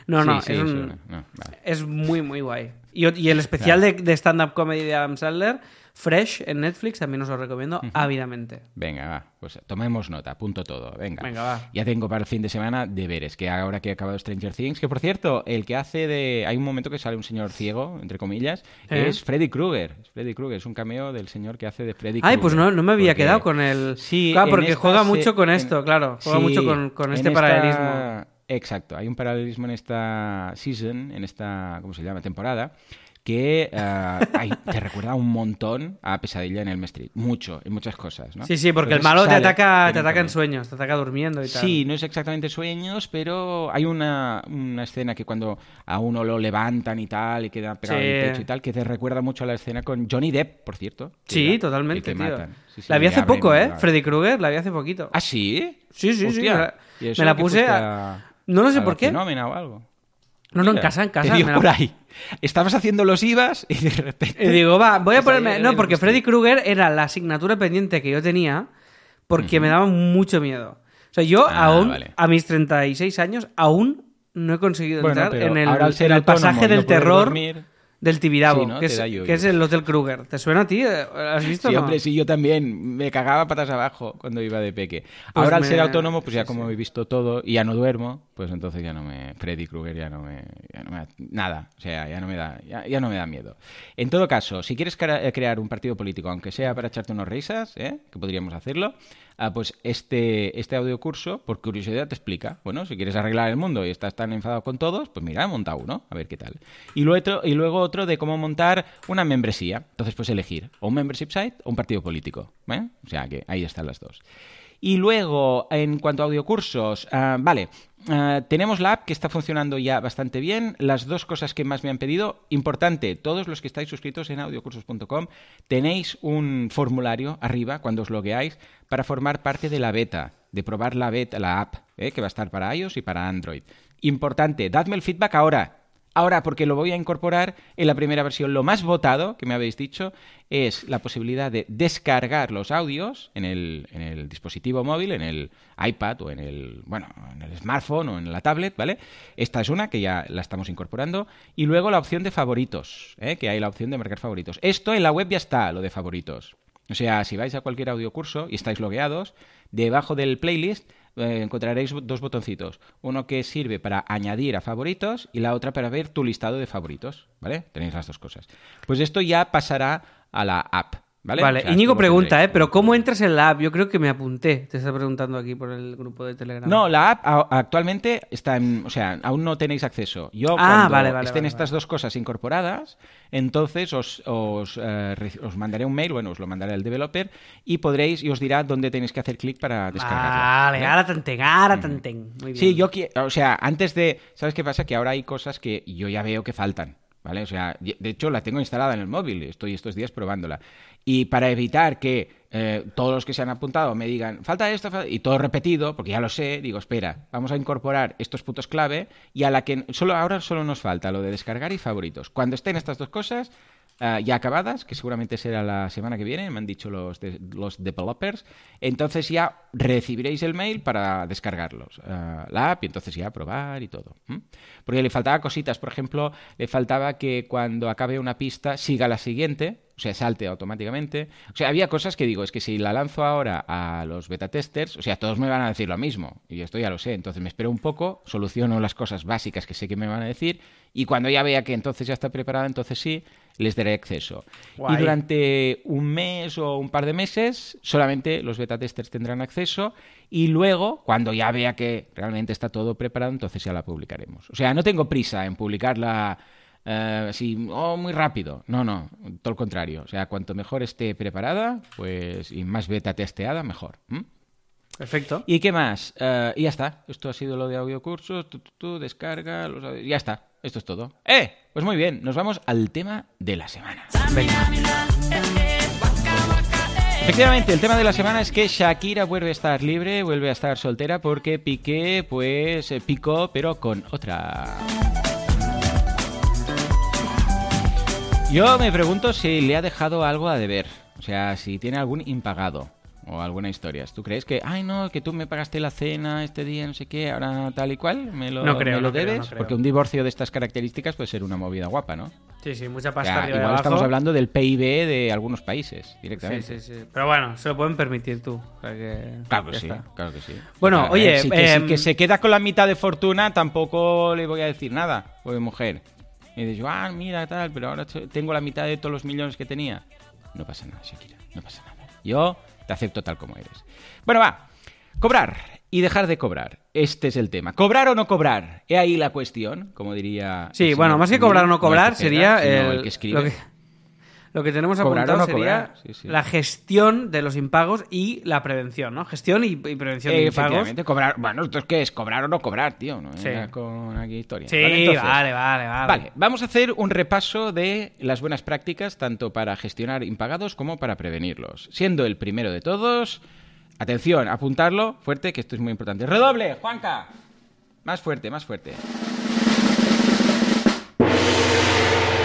A: No, no,
B: Sí, sí,
A: es, un-.
B: No, vale.
A: es muy, muy guay. Y, y el especial de, de stand-up comedy de Adam Sandler, Fresh, en Netflix, también os lo recomiendo ávidamente.
B: Venga, va. Pues tomemos nota, apunto todo. Venga.
A: Venga, va.
B: Ya tengo para el fin de semana deberes, que ahora que he acabado Stranger Things, que por cierto, el que hace de... Hay un momento que sale un señor ciego, entre comillas,
A: ¿Eh?
B: es Freddy Krueger. Es Freddy Krueger, es un cameo del señor que hace de Freddy Krueger.
A: Ay, pues no, no me había
B: Porque-
A: quedado con el...
B: Sí,
A: claro, porque juega
B: se-
A: mucho con
B: en-
A: esto, claro. Juega
B: Sí,
A: mucho con, con este
B: esta-
A: paralelismo.
B: Exacto, hay un paralelismo en esta season, en esta, ¿cómo se llama? Temporada, que eh, ay, te recuerda un montón a Pesadilla en el Street. Mucho, en muchas cosas, ¿no?
A: Sí, sí, porque el malo te ataca, te ataca en sueños, te ataca durmiendo y tal.
B: Sí, no es exactamente sueños, pero hay una, una escena que cuando a uno lo levantan y tal, y queda pegado
A: Sí.
B: en el techo y tal, que te recuerda mucho a la escena con Johnny Depp, por cierto.
A: Sí,
B: era
A: totalmente,
B: que
A: tío.
B: matan. Sí, sí,
A: la vi hace poco, ¿eh? Freddy Krueger, la vi hace poquito.
B: ¿Ah, sí?
A: Sí, sí, sí, me la-
B: ¿Y eso
A: me la
B: que
A: puse
B: fuiste
A: a- No lo sé
B: a
A: por qué.
B: O algo?
A: No, no, en casa, en casa.
B: Te dio
A: me la-
B: por ahí. Estabas haciendo los IVAs y de repente...
A: Y digo, va, voy a ponerme. No, porque Freddy Krueger era la asignatura pendiente que yo tenía porque me daba mucho miedo. O sea, yo
B: Ah,
A: aún,
B: vale.
A: a mis 36 años, aún no he conseguido
B: Bueno,
A: entrar en el,
B: ahora al ser
A: en el
B: autónomo
A: pasaje
B: no
A: del terror
B: dormir-
A: del Tibidabo,
B: Sí, ¿no?
A: que, es, que es
B: yo.
A: el Hotel Kruger. ¿Te suena a ti? ¿Has visto?
B: Sí,
A: o no?
B: hombre, sí, yo también. Me cagaba patas abajo cuando iba de peque.
A: Pues
B: Ahora al ser autónomo, pues ya
A: sí,
B: como he visto todo y ya no duermo, pues entonces ya no me... Freddy Krueger ya no me... ya no me da- nada. O sea, ya no me da, ya, ya no me da miedo. En todo caso, si quieres crea- eh, crear un partido político, aunque sea para echarte unos risas, ¿eh? que podríamos hacerlo, ah, pues este, este audiocurso, por curiosidad, te explica. Bueno, si quieres arreglar el mundo y estás tan enfadado con todos, pues mira, monta uno, a ver qué tal. Y luego y luego otro de cómo montar una membresía. Entonces, pues elegir o un membership site o un partido político. ¿eh? O sea, que ahí están las dos. Y luego, en cuanto a audiocursos, ah, vale, ah, tenemos la app que está funcionando ya bastante bien. Las dos cosas que más me han pedido, importante, todos los que estáis suscritos en audiocursos.com tenéis un formulario arriba cuando os logueáis para formar parte de la beta, de probar la beta, la app, ¿eh? que va a estar para iOS y para Android. Importante, dadme el feedback ahora. Ahora, porque lo voy a incorporar en la primera versión. Lo más votado, que me habéis dicho, es la posibilidad de descargar los audios en el, dispositivo móvil, en el iPad o en el, bueno, en el smartphone o en la tablet, ¿vale? Esta es una que ya la estamos incorporando. Y luego la opción de favoritos, ¿eh? que hay la opción de marcar favoritos. Esto en la web ya está, lo de favoritos. O sea, si vais a cualquier audiocurso y estáis logueados, debajo del playlist eh, encontraréis dos botoncitos. Uno que sirve para añadir a favoritos y la otra para ver tu listado de favoritos. ¿Vale? Tenéis las dos cosas. Pues esto ya pasará a la app. ¿Vale?
A: Vale,
B: O sea,
A: Íñigo pregunta. ¿eh? Pero ¿cómo entras en la app? Yo creo que me apunté. Te está preguntando aquí por el grupo de Telegram.
B: No, la app actualmente está en. O sea, aún no tenéis acceso. Yo,
A: Ah,
B: cuando
A: vale, vale,
B: estén estas dos cosas incorporadas, entonces os, os, eh, os mandaré un mail, bueno, os lo mandaré al developer y podréis, y os dirá dónde tenéis que hacer clic para descargarlo.
A: Vale, ahora tenten, ahora tenten. Muy bien.
B: Sí, yo quiero, o sea, antes de, ¿sabes qué pasa? Que ahora hay cosas que yo ya veo que faltan, ¿vale? O sea, de hecho la tengo instalada en el móvil, estoy estos días probándola. Y para evitar que eh, todos los que se han apuntado me digan, falta esto, y todo repetido, porque ya lo sé, digo, espera, vamos a incorporar estos puntos clave y a la que solo ahora solo nos falta lo de descargar y favoritos. Cuando estén estas dos cosas, Ah, ya acabadas, que seguramente será la semana que viene, me han dicho los, los developers. Entonces ya recibiréis el mail para descargarlos, ah, la app, y entonces ya probar y todo. Porque le faltaba cositas, por ejemplo, le faltaba que cuando acabe una pista siga la siguiente, o sea, salte automáticamente. O sea, había cosas que digo, es que si la lanzo ahora a los beta testers, o sea, todos me van a decir lo mismo, y esto ya lo sé, entonces me espero un poco, soluciono las cosas básicas que sé que me van a decir, y cuando ya vea que entonces ya está preparada, entonces sí, les daré acceso. Y durante un mes o un par de meses solamente los beta testers tendrán acceso y luego, cuando ya vea que realmente está todo preparado, entonces ya la publicaremos. O sea, no tengo prisa en publicarla eh, así, oh, muy rápido. No, no, todo lo contrario. O sea, cuanto mejor esté preparada, pues y más beta testeada, mejor.
A: Perfecto.
B: ¿Y qué más? Eh, y ya está. Esto ha sido lo de audio cursos. Tú, descarga. ya está. Esto es todo. ¡Eh! Pues muy bien, nos vamos al tema de la semana. Efectivamente, el tema de la semana es que Shakira vuelve a estar libre, vuelve a estar soltera porque Piqué, pues, eh, picó, pero con otra. Yo me pregunto si le ha dejado algo a deber, o sea, si tiene algún impagado o alguna historia. ¿Tú crees que, ay, no, que tú me pagaste la cena este día, no sé qué, ahora tal y cual, me lo,
A: no creo,
B: lo
A: debes?
B: Porque un divorcio de estas características puede ser una movida guapa, ¿no?
A: Sí, sí, mucha pasta. igual
B: estamos hablando del PIB de algunos países, directamente.
A: Sí, sí, sí. Pero bueno, se lo pueden permitir tú.
B: claro que sí, claro que sí.
A: Bueno, oye...
B: Si,
A: em,
B: que, se queda con la mitad de fortuna, tampoco le voy a decir nada, porque mujer. Y dices, ah, mira, tal, pero ahora tengo la mitad de todos los millones que tenía. No pasa nada, Shakira, no pasa nada. Yo te acepto tal como eres. Bueno, va. Cobrar y dejar de cobrar. Este es el tema. ¿Cobrar o no cobrar? He ahí la cuestión, como diría.
A: Sí, bueno, más que cobrar o no cobrar, sería el, que escribe. Lo que tenemos apuntado sería la gestión de los impagos y la prevención, ¿no? Gestión y, prevención de impagos.
B: cobrar. Bueno, ¿esto qué es? ¿Cobrar o no cobrar, tío? No sí. con aquí historia.
A: Sí, vale, vale, vale,
B: vale. vamos a hacer un repaso de las buenas prácticas, tanto para gestionar impagados como para prevenirlos. Siendo el primero de todos. Atención, apuntarlo fuerte, que esto es muy importante. ¡Redoble, Juanca! Más fuerte, más fuerte.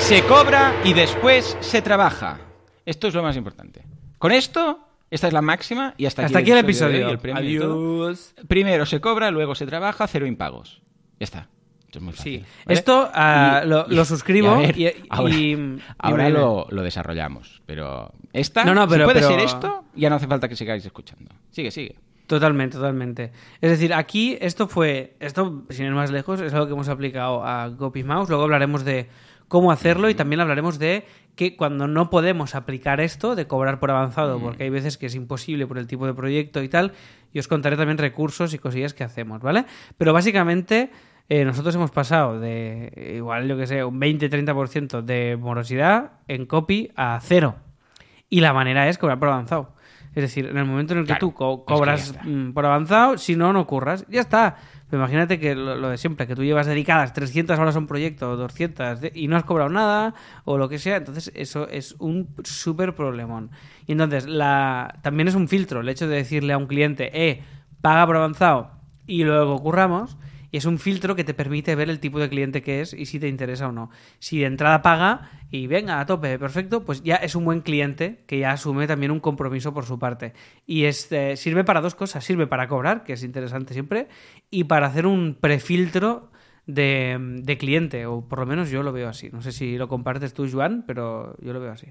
B: Se cobra y después se trabaja. Esto es lo más importante. Con esto, esta es la máxima y hasta,
A: hasta aquí, el episodio. el
B: Adiós. Primero se cobra, luego se trabaja, cero impagos. Ya está. Esto es muy fácil. Sí.
A: Esto ah, lo, suscribo y,
B: ahora, lo, desarrollamos. Pero esta, no, no, pero, puede ser esto, ya no hace falta que sigáis escuchando. Sigue, sigue.
A: Totalmente, totalmente. Es decir, aquí esto fue, esto sin ir más lejos, es algo que hemos aplicado a Mouse. Luego hablaremos de cómo hacerlo y también hablaremos de que cuando no podemos aplicar esto de cobrar por avanzado, porque hay veces que es imposible por el tipo de proyecto y tal, y os contaré también recursos y cosillas que hacemos, ¿vale? Pero básicamente eh, nosotros hemos pasado de igual, yo que sé, un 20-30% de morosidad en copy a cero. Y la manera es cobrar por avanzado. Es decir, en el momento en el que tú cobras mm, por avanzado, si no, no curras. Ya está imagínate que lo, de siempre, que tú llevas dedicadas 300 horas a un proyecto, o 200, y no has cobrado nada, o lo que sea, entonces eso es un súper problemón. Y entonces, la, también es un filtro el hecho de decirle a un cliente, eh, paga por avanzado, y luego curramos, y es un filtro que te permite ver el tipo de cliente que es y si te interesa o no. Si de entrada paga y venga a tope, perfecto, pues ya es un buen cliente que ya asume también un compromiso por su parte. Y este, sirve para dos cosas. Sirve para cobrar, que es interesante siempre, y para hacer un prefiltro de, de cliente, o por lo menos yo lo veo así. No sé si lo compartes tú, Joan, pero yo lo veo así.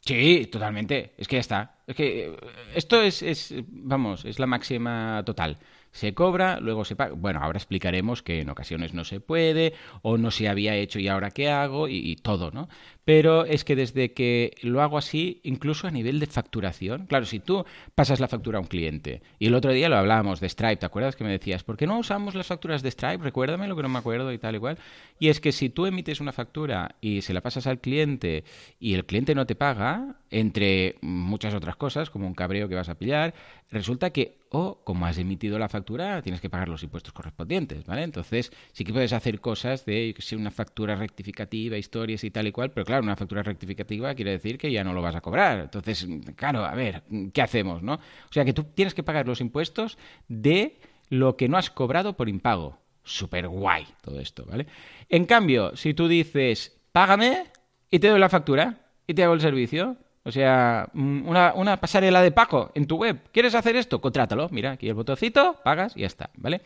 B: Sí, totalmente. Es que ya está. Es que eh, esto es, es, vamos, es la máxima total se cobra, luego se paga. Bueno, ahora explicaremos que en ocasiones no se puede, o no se había hecho y ahora qué hago, y, todo, ¿no? Pero es que desde que lo hago así, incluso a nivel de facturación, claro, si tú pasas la factura a un cliente, y el otro día lo hablábamos de Stripe, ¿te acuerdas que me decías, ¿por qué no usamos las facturas de Stripe? Recuérdame lo que no me acuerdo y tal igual. Y es que si tú emites una factura y se la pasas al cliente y el cliente no te paga, entre muchas otras cosas, como un cabreo que vas a pillar, resulta que, o como has emitido la factura, tienes que pagar los impuestos correspondientes, ¿vale? Entonces, sí que puedes hacer cosas de, yo que sé, una factura rectificativa, historias y tal y cual, pero claro, una factura rectificativa quiere decir que ya no lo vas a cobrar. Entonces, claro, a ver, ¿qué hacemos, no? O sea, que tú tienes que pagar los impuestos de lo que no has cobrado por impago. Súper guay todo esto, ¿vale? En cambio, si tú dices, págame y te doy la factura y te hago el servicio, o sea, mm, una, una, pasarela de pago en tu web. ¿Quieres hacer esto? Contrátalo. Mira, aquí el botoncito, pagas y ya está, ¿vale?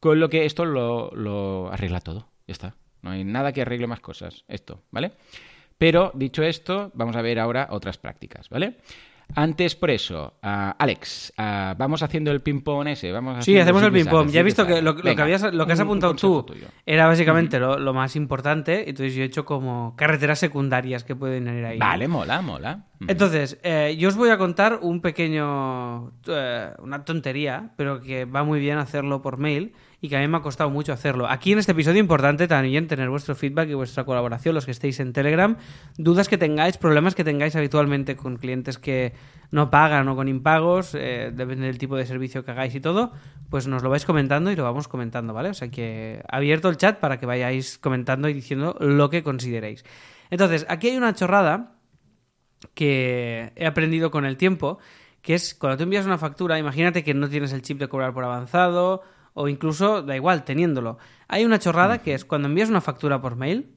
B: Con lo que esto lo, lo arregla todo. Ya está. No hay nada que arregle más cosas. Esto, ¿vale? Pero, dicho esto, vamos a ver ahora otras prácticas, ¿vale? Antes, por eso, uh, Alex, uh, vamos haciendo el ping-pong ese. Vamos
A: sí, hacemos el ping-pong. Ya he visto que lo, lo, que, habías, lo que has apuntado un, tú era básicamente lo, más importante. Entonces yo he hecho como carreteras secundarias que pueden ir ahí.
B: Vale, mola, mola.
A: Entonces, eh, yo os voy a contar un pequeño. Eh, una tontería, pero que va muy bien hacerlo por mail y que a mí me ha costado mucho hacerlo. Aquí en este episodio importante también tener vuestro feedback y vuestra colaboración, los que estéis en Telegram, dudas que tengáis, problemas que tengáis habitualmente con clientes que no pagan o con impagos, eh, depende del tipo de servicio que hagáis y todo, pues nos lo vais comentando y lo vamos comentando, ¿vale? O sea que abierto el chat para que vayáis comentando y diciendo lo que consideréis. Entonces, aquí hay una chorrada que he aprendido con el tiempo, que es cuando tú envías una factura, imagínate que no tienes el chip de cobrar por avanzado o incluso, da igual, teniéndolo. Hay una chorrada que es cuando envías una factura por mail,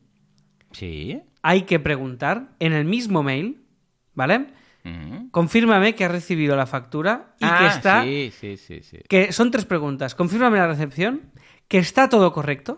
B: sí.
A: hay que preguntar en el mismo mail, ¿vale? Uh -huh. Confírmame que has recibido la factura y
B: ah,
A: que está...
B: Sí, sí, sí, sí.
A: Que son tres preguntas. Confírmame la recepción, que está todo correcto,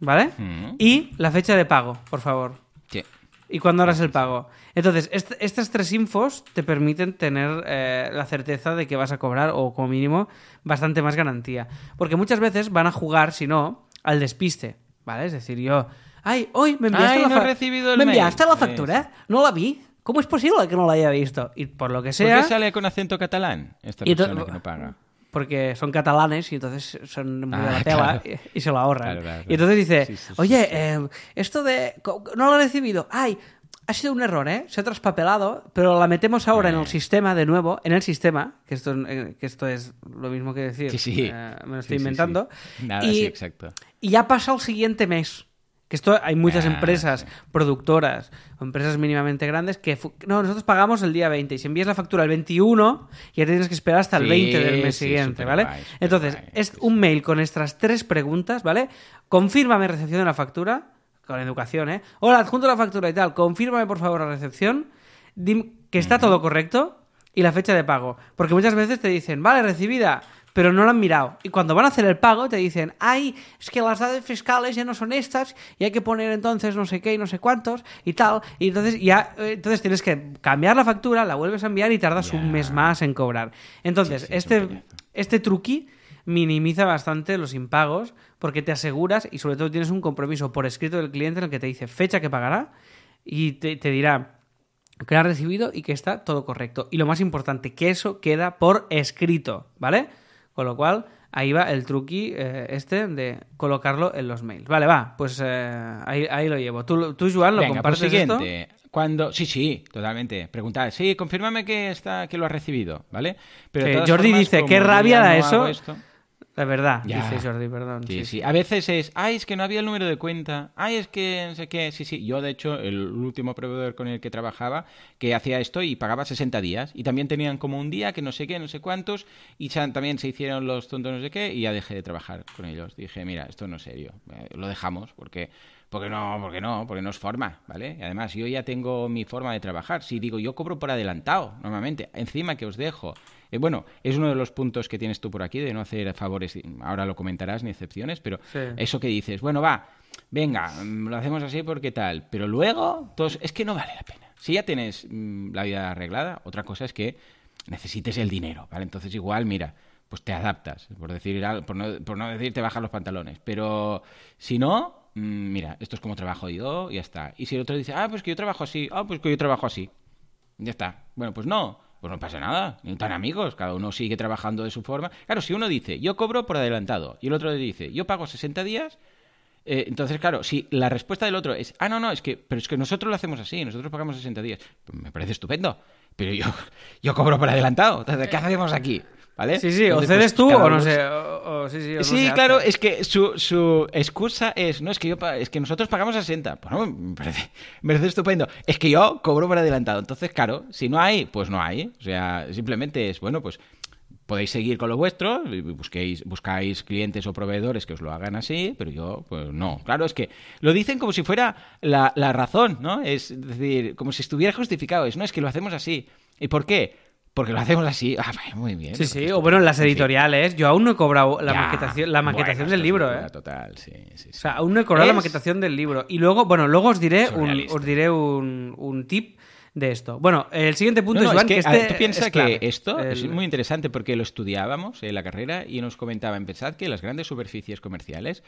A: ¿vale? Uh -huh. Y la fecha de pago, por favor.
B: Sí.
A: Y cuándo harás el pago. Entonces, est estas tres infos te permiten tener eh, la certeza de que vas a cobrar, o como mínimo, bastante más garantía. Porque muchas veces van a jugar, si no, al despiste, ¿vale? Es decir, yo... Ay, hoy me enviaste,
B: Ay,
A: la,
B: no
A: fa
B: recibido
A: me enviaste la factura, ¿eh? no la vi. ¿Cómo es posible que no la haya visto? Y por lo que sea...
B: ¿Por qué sale con acento catalán esta persona que no paga?
A: Porque son catalanes y entonces son muy
B: Ah,
A: de la tela
B: claro.
A: y, y se lo ahorran.
B: Claro, claro, claro.
A: Y entonces dice,
B: Sí, sí, sí,
A: oye, eh, esto de... No lo he recibido. Ay, ha sido un error, ¿eh? Se ha traspapelado, pero la metemos ahora en el
B: Eh.
A: sistema de nuevo, en el sistema, que esto, eh, que esto es lo mismo que decir,
B: Sí, sí.
A: eh, me lo estoy
B: sí,
A: inventando.
B: Nada,
A: y,
B: sí, exacto.
A: y ya pasa el siguiente mes. Que esto hay muchas empresas productoras o empresas mínimamente grandes que no, nosotros pagamos el día 20 y si envías la factura el 21 ya tienes que esperar hasta el
B: Sí,
A: 20 del mes
B: sí,
A: siguiente, ¿vale? Entonces, es un mail con estas tres preguntas, ¿vale? Confírmame recepción de la factura con educación, ¿eh? Hola, adjunto la factura y tal. Confírmame por favor la recepción. Que está todo correcto y la fecha de pago, porque muchas veces te dicen, "Vale, recibida." Pero no lo han mirado. Y cuando van a hacer el pago te dicen, ay, es que las datos fiscales ya no son estas y hay que poner entonces no sé qué y no sé cuántos y tal. Y entonces ya eh, entonces tienes que cambiar la factura, la vuelves a enviar y tardas un mes más en cobrar. Entonces,
B: Sí, sí,
A: este, este truqui minimiza bastante los impagos porque te aseguras y sobre todo tienes un compromiso por escrito del cliente en el que te dice fecha que pagará y te, te dirá que ha recibido y que está todo correcto. Y lo más importante, que eso queda por escrito, ¿vale? Con lo cual, ahí va el truqui eh, este de colocarlo en los mails. Vale, va, pues eh, ahí, ahí lo llevo. ¿Tú, tú Joan, lo
B: Venga, pues
A: compartes esto?
B: Cuando, sí, sí, totalmente. Preguntar, sí, confírmame que está, que lo has recibido, ¿vale? Pero
A: Sí, Jordi
B: formas,
A: dice, qué rabia da
B: no
A: eso.
B: esto-
A: La verdad,
B: Ya.
A: dice Jordi, perdón.
B: Sí, sí. A veces es, ay, es que no había el número de cuenta. Ay, es que no sé qué. Sí, sí. Yo, de hecho, el último proveedor con el que trabajaba, que hacía esto y pagaba 60 días. Y también tenían como un día que no sé qué, no sé cuántos. Y también se hicieron los tontos no sé qué. Y ya dejé de trabajar con ellos. Dije, mira, esto no es serio. Eh, Lo dejamos porque... Porque no, porque no, porque no es forma, ¿vale? Y además, yo ya tengo mi forma de trabajar. Si digo, yo cobro por adelantado, normalmente. Encima que os dejo eh, bueno, es uno de los puntos que tienes tú por aquí de no hacer favores, ahora lo comentarás, ni excepciones, pero
A: Sí.
B: eso que dices, bueno, va, venga, mm, lo hacemos así porque tal, pero luego, todos, es que no vale la pena. Si ya tienes mm, la vida arreglada, otra cosa es que necesites el dinero, ¿vale? Entonces igual, mira, pues te adaptas, por decir por no, por no decir te bajas los pantalones, pero si no, mm, mira, esto es como trabajo yo y ya está. Y si el otro dice, ah, pues que yo trabajo así, ah, pues que yo trabajo así, ya está. Bueno, pues no, pues no pasa nada, ni tan amigos, cada uno sigue trabajando de su forma. Claro, si uno dice, yo cobro por adelantado, y el otro dice, yo pago 60 días, eh, entonces, claro, si la respuesta del otro es, ah, no, no, es que, pero es que nosotros lo hacemos así, nosotros pagamos 60 días, pues me parece estupendo, pero yo, yo cobro por adelantado, entonces, ¿qué hacemos aquí? ¿Vale?
A: Sí, sí, o
B: Entonces,
A: cedes
B: pues,
A: tú o no sé. O, o- sí, sí, o
B: Sí, claro,
A: hace.
B: es que su, su excusa es, no, es que yo es que nosotros pagamos a 60. Bueno, me parece, me parece estupendo. Es que yo cobro por adelantado. Entonces, claro, si no hay, pues no hay. O sea, simplemente es, bueno, pues podéis seguir con lo vuestro, y busquéis, buscáis clientes o proveedores que os lo hagan así, pero yo, pues no. Claro, es que lo dicen como si fuera la, la razón, ¿no? Es decir, como si estuviera justificado. Es, no, es que lo hacemos así. ¿Y por qué? Porque lo hacemos así. Ah, muy bien.
A: Sí, sí, o bueno, en las editoriales. Yo aún no he cobrado la
B: Ya,
A: maquetación, la maquetación
B: bueno,
A: del libro, ¿eh?
B: Total, sí, sí, sí.
A: O sea, aún no he cobrado la maquetación del libro. Y luego, bueno, luego os diré un, os diré un, un tip de esto. Bueno, el siguiente punto
B: No, no,
A: es, Iván,
B: es que,
A: que, este
B: tú piensas
A: es
B: que esto es muy interesante porque lo estudiábamos en la carrera y nos comentaban, pensad que las grandes superficies comerciales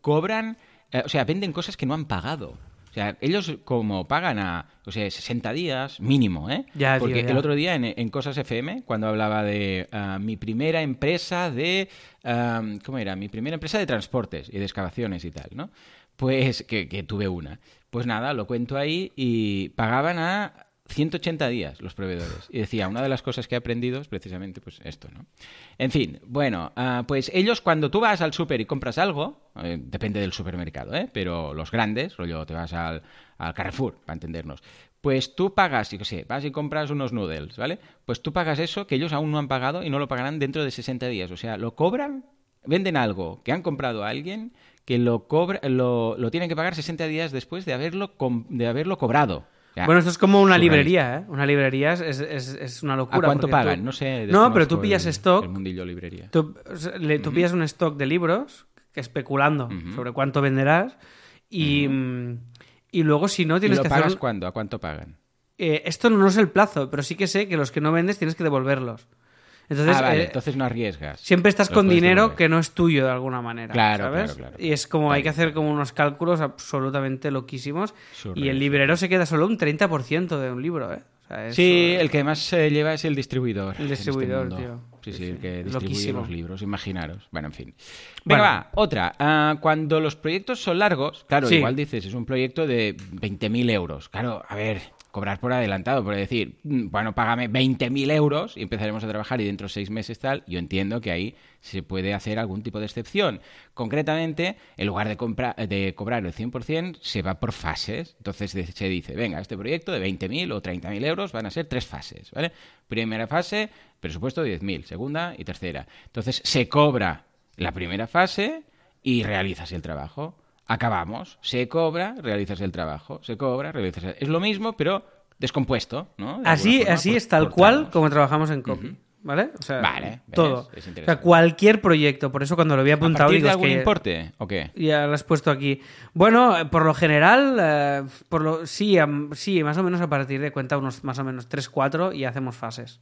B: cobran, eh, o sea, venden cosas que no han pagado. O sea, ellos como pagan a, o sea, 60 días mínimo, ¿eh?
A: Ya, tío,
B: Porque
A: ya.
B: el otro día en, en Cosas FM, cuando hablaba de ah, mi primera empresa de, ah, ¿cómo era? Mi primera empresa de transportes y de excavaciones y tal, ¿no? Pues que, que tuve una. Pues nada, lo cuento ahí y pagaban a 180 días los proveedores. Y decía, una de las cosas que he aprendido es precisamente pues esto, ¿no? En fin, bueno, ah, pues ellos cuando tú vas al súper y compras algo, eh, depende del supermercado, ¿eh? Pero los grandes, rollo, te vas al, al Carrefour, para entendernos, pues tú pagas, yo qué sé, vas y compras unos noodles, ¿vale? Pues tú pagas eso que ellos aún no han pagado y no lo pagarán dentro de 60 días. O sea, lo cobran, venden algo que han comprado a alguien que lo, cobra, lo, lo tienen que pagar 60 días después de haberlo, de haberlo cobrado.
A: Bueno, esto es como una librería, ¿eh? Una librería es, es, es- una locura.
B: ¿A cuánto pagan?
A: tú-
B: No sé.
A: No, pero tú pillas
B: el-
A: stock,
B: El mundillo librería.
A: tú, pillas un stock de libros, que especulando sobre cuánto venderás, y, mm, y luego si no
B: ¿Y
A: tienes
B: lo
A: que
B: pagas cuándo? ¿A cuánto pagan?
A: Eh, esto no es el plazo, pero sí que sé que los que no vendes tienes que devolverlos. Entonces,
B: ah, vale,
A: eh,
B: entonces no arriesgas.
A: siempre estás
B: Los
A: con dinero que no es tuyo de alguna manera.
B: Claro,
A: ¿sabes?
B: claro, claro.
A: Y es como hay que hacer como unos cálculos absolutamente loquísimos.
B: Surreal,
A: y el librero se queda solo un 30% de un libro, ¿eh? O sea, es-
B: Sí, el que más se lleva es el distribuidor.
A: El
B: este
A: distribuidor, tío.
B: Sí,
A: Sí,
B: el que distribuye
A: Loquísimo.
B: los libros, imaginaros. Bueno, en fin. Venga,
A: Bueno.
B: va, otra. Ah, cuando los proyectos son largos, claro,
A: Sí.
B: igual dices, es un proyecto de 20.000 euros. Claro, a ver, cobrar por adelantado, por decir, mm, bueno, págame 20.000 euros y empezaremos a trabajar y dentro de seis meses tal, yo entiendo que ahí se puede hacer algún tipo de excepción. Concretamente, en lugar de, de cobrar el 100%, se va por fases. Entonces se dice, venga, este proyecto de 20.000 o 30.000 euros van a ser tres fases, ¿vale? Primera fase, presupuesto de 10.000, segunda y tercera. Entonces se cobra la primera fase y realizas el trabajo. Acabamos, se cobra, realizas el trabajo, se cobra, realizas el... Es lo mismo, pero descompuesto, ¿no? De
A: Así,
B: forma,
A: así
B: por-
A: es tal cual
B: tramos.
A: como trabajamos en copy. ¿Vale? O sea,
B: Vale,
A: todo.
B: es
A: o sea, cualquier proyecto. Por eso cuando lo había
B: ¿A
A: apuntado
B: partir
A: digo,
B: de
A: es
B: algún
A: que-
B: importe o qué?
A: Ya lo has puesto aquí. Bueno, eh, por lo general, eh, por lo, sí, sí, más o menos a partir de cuenta unos más o menos 3, 4 y hacemos fases.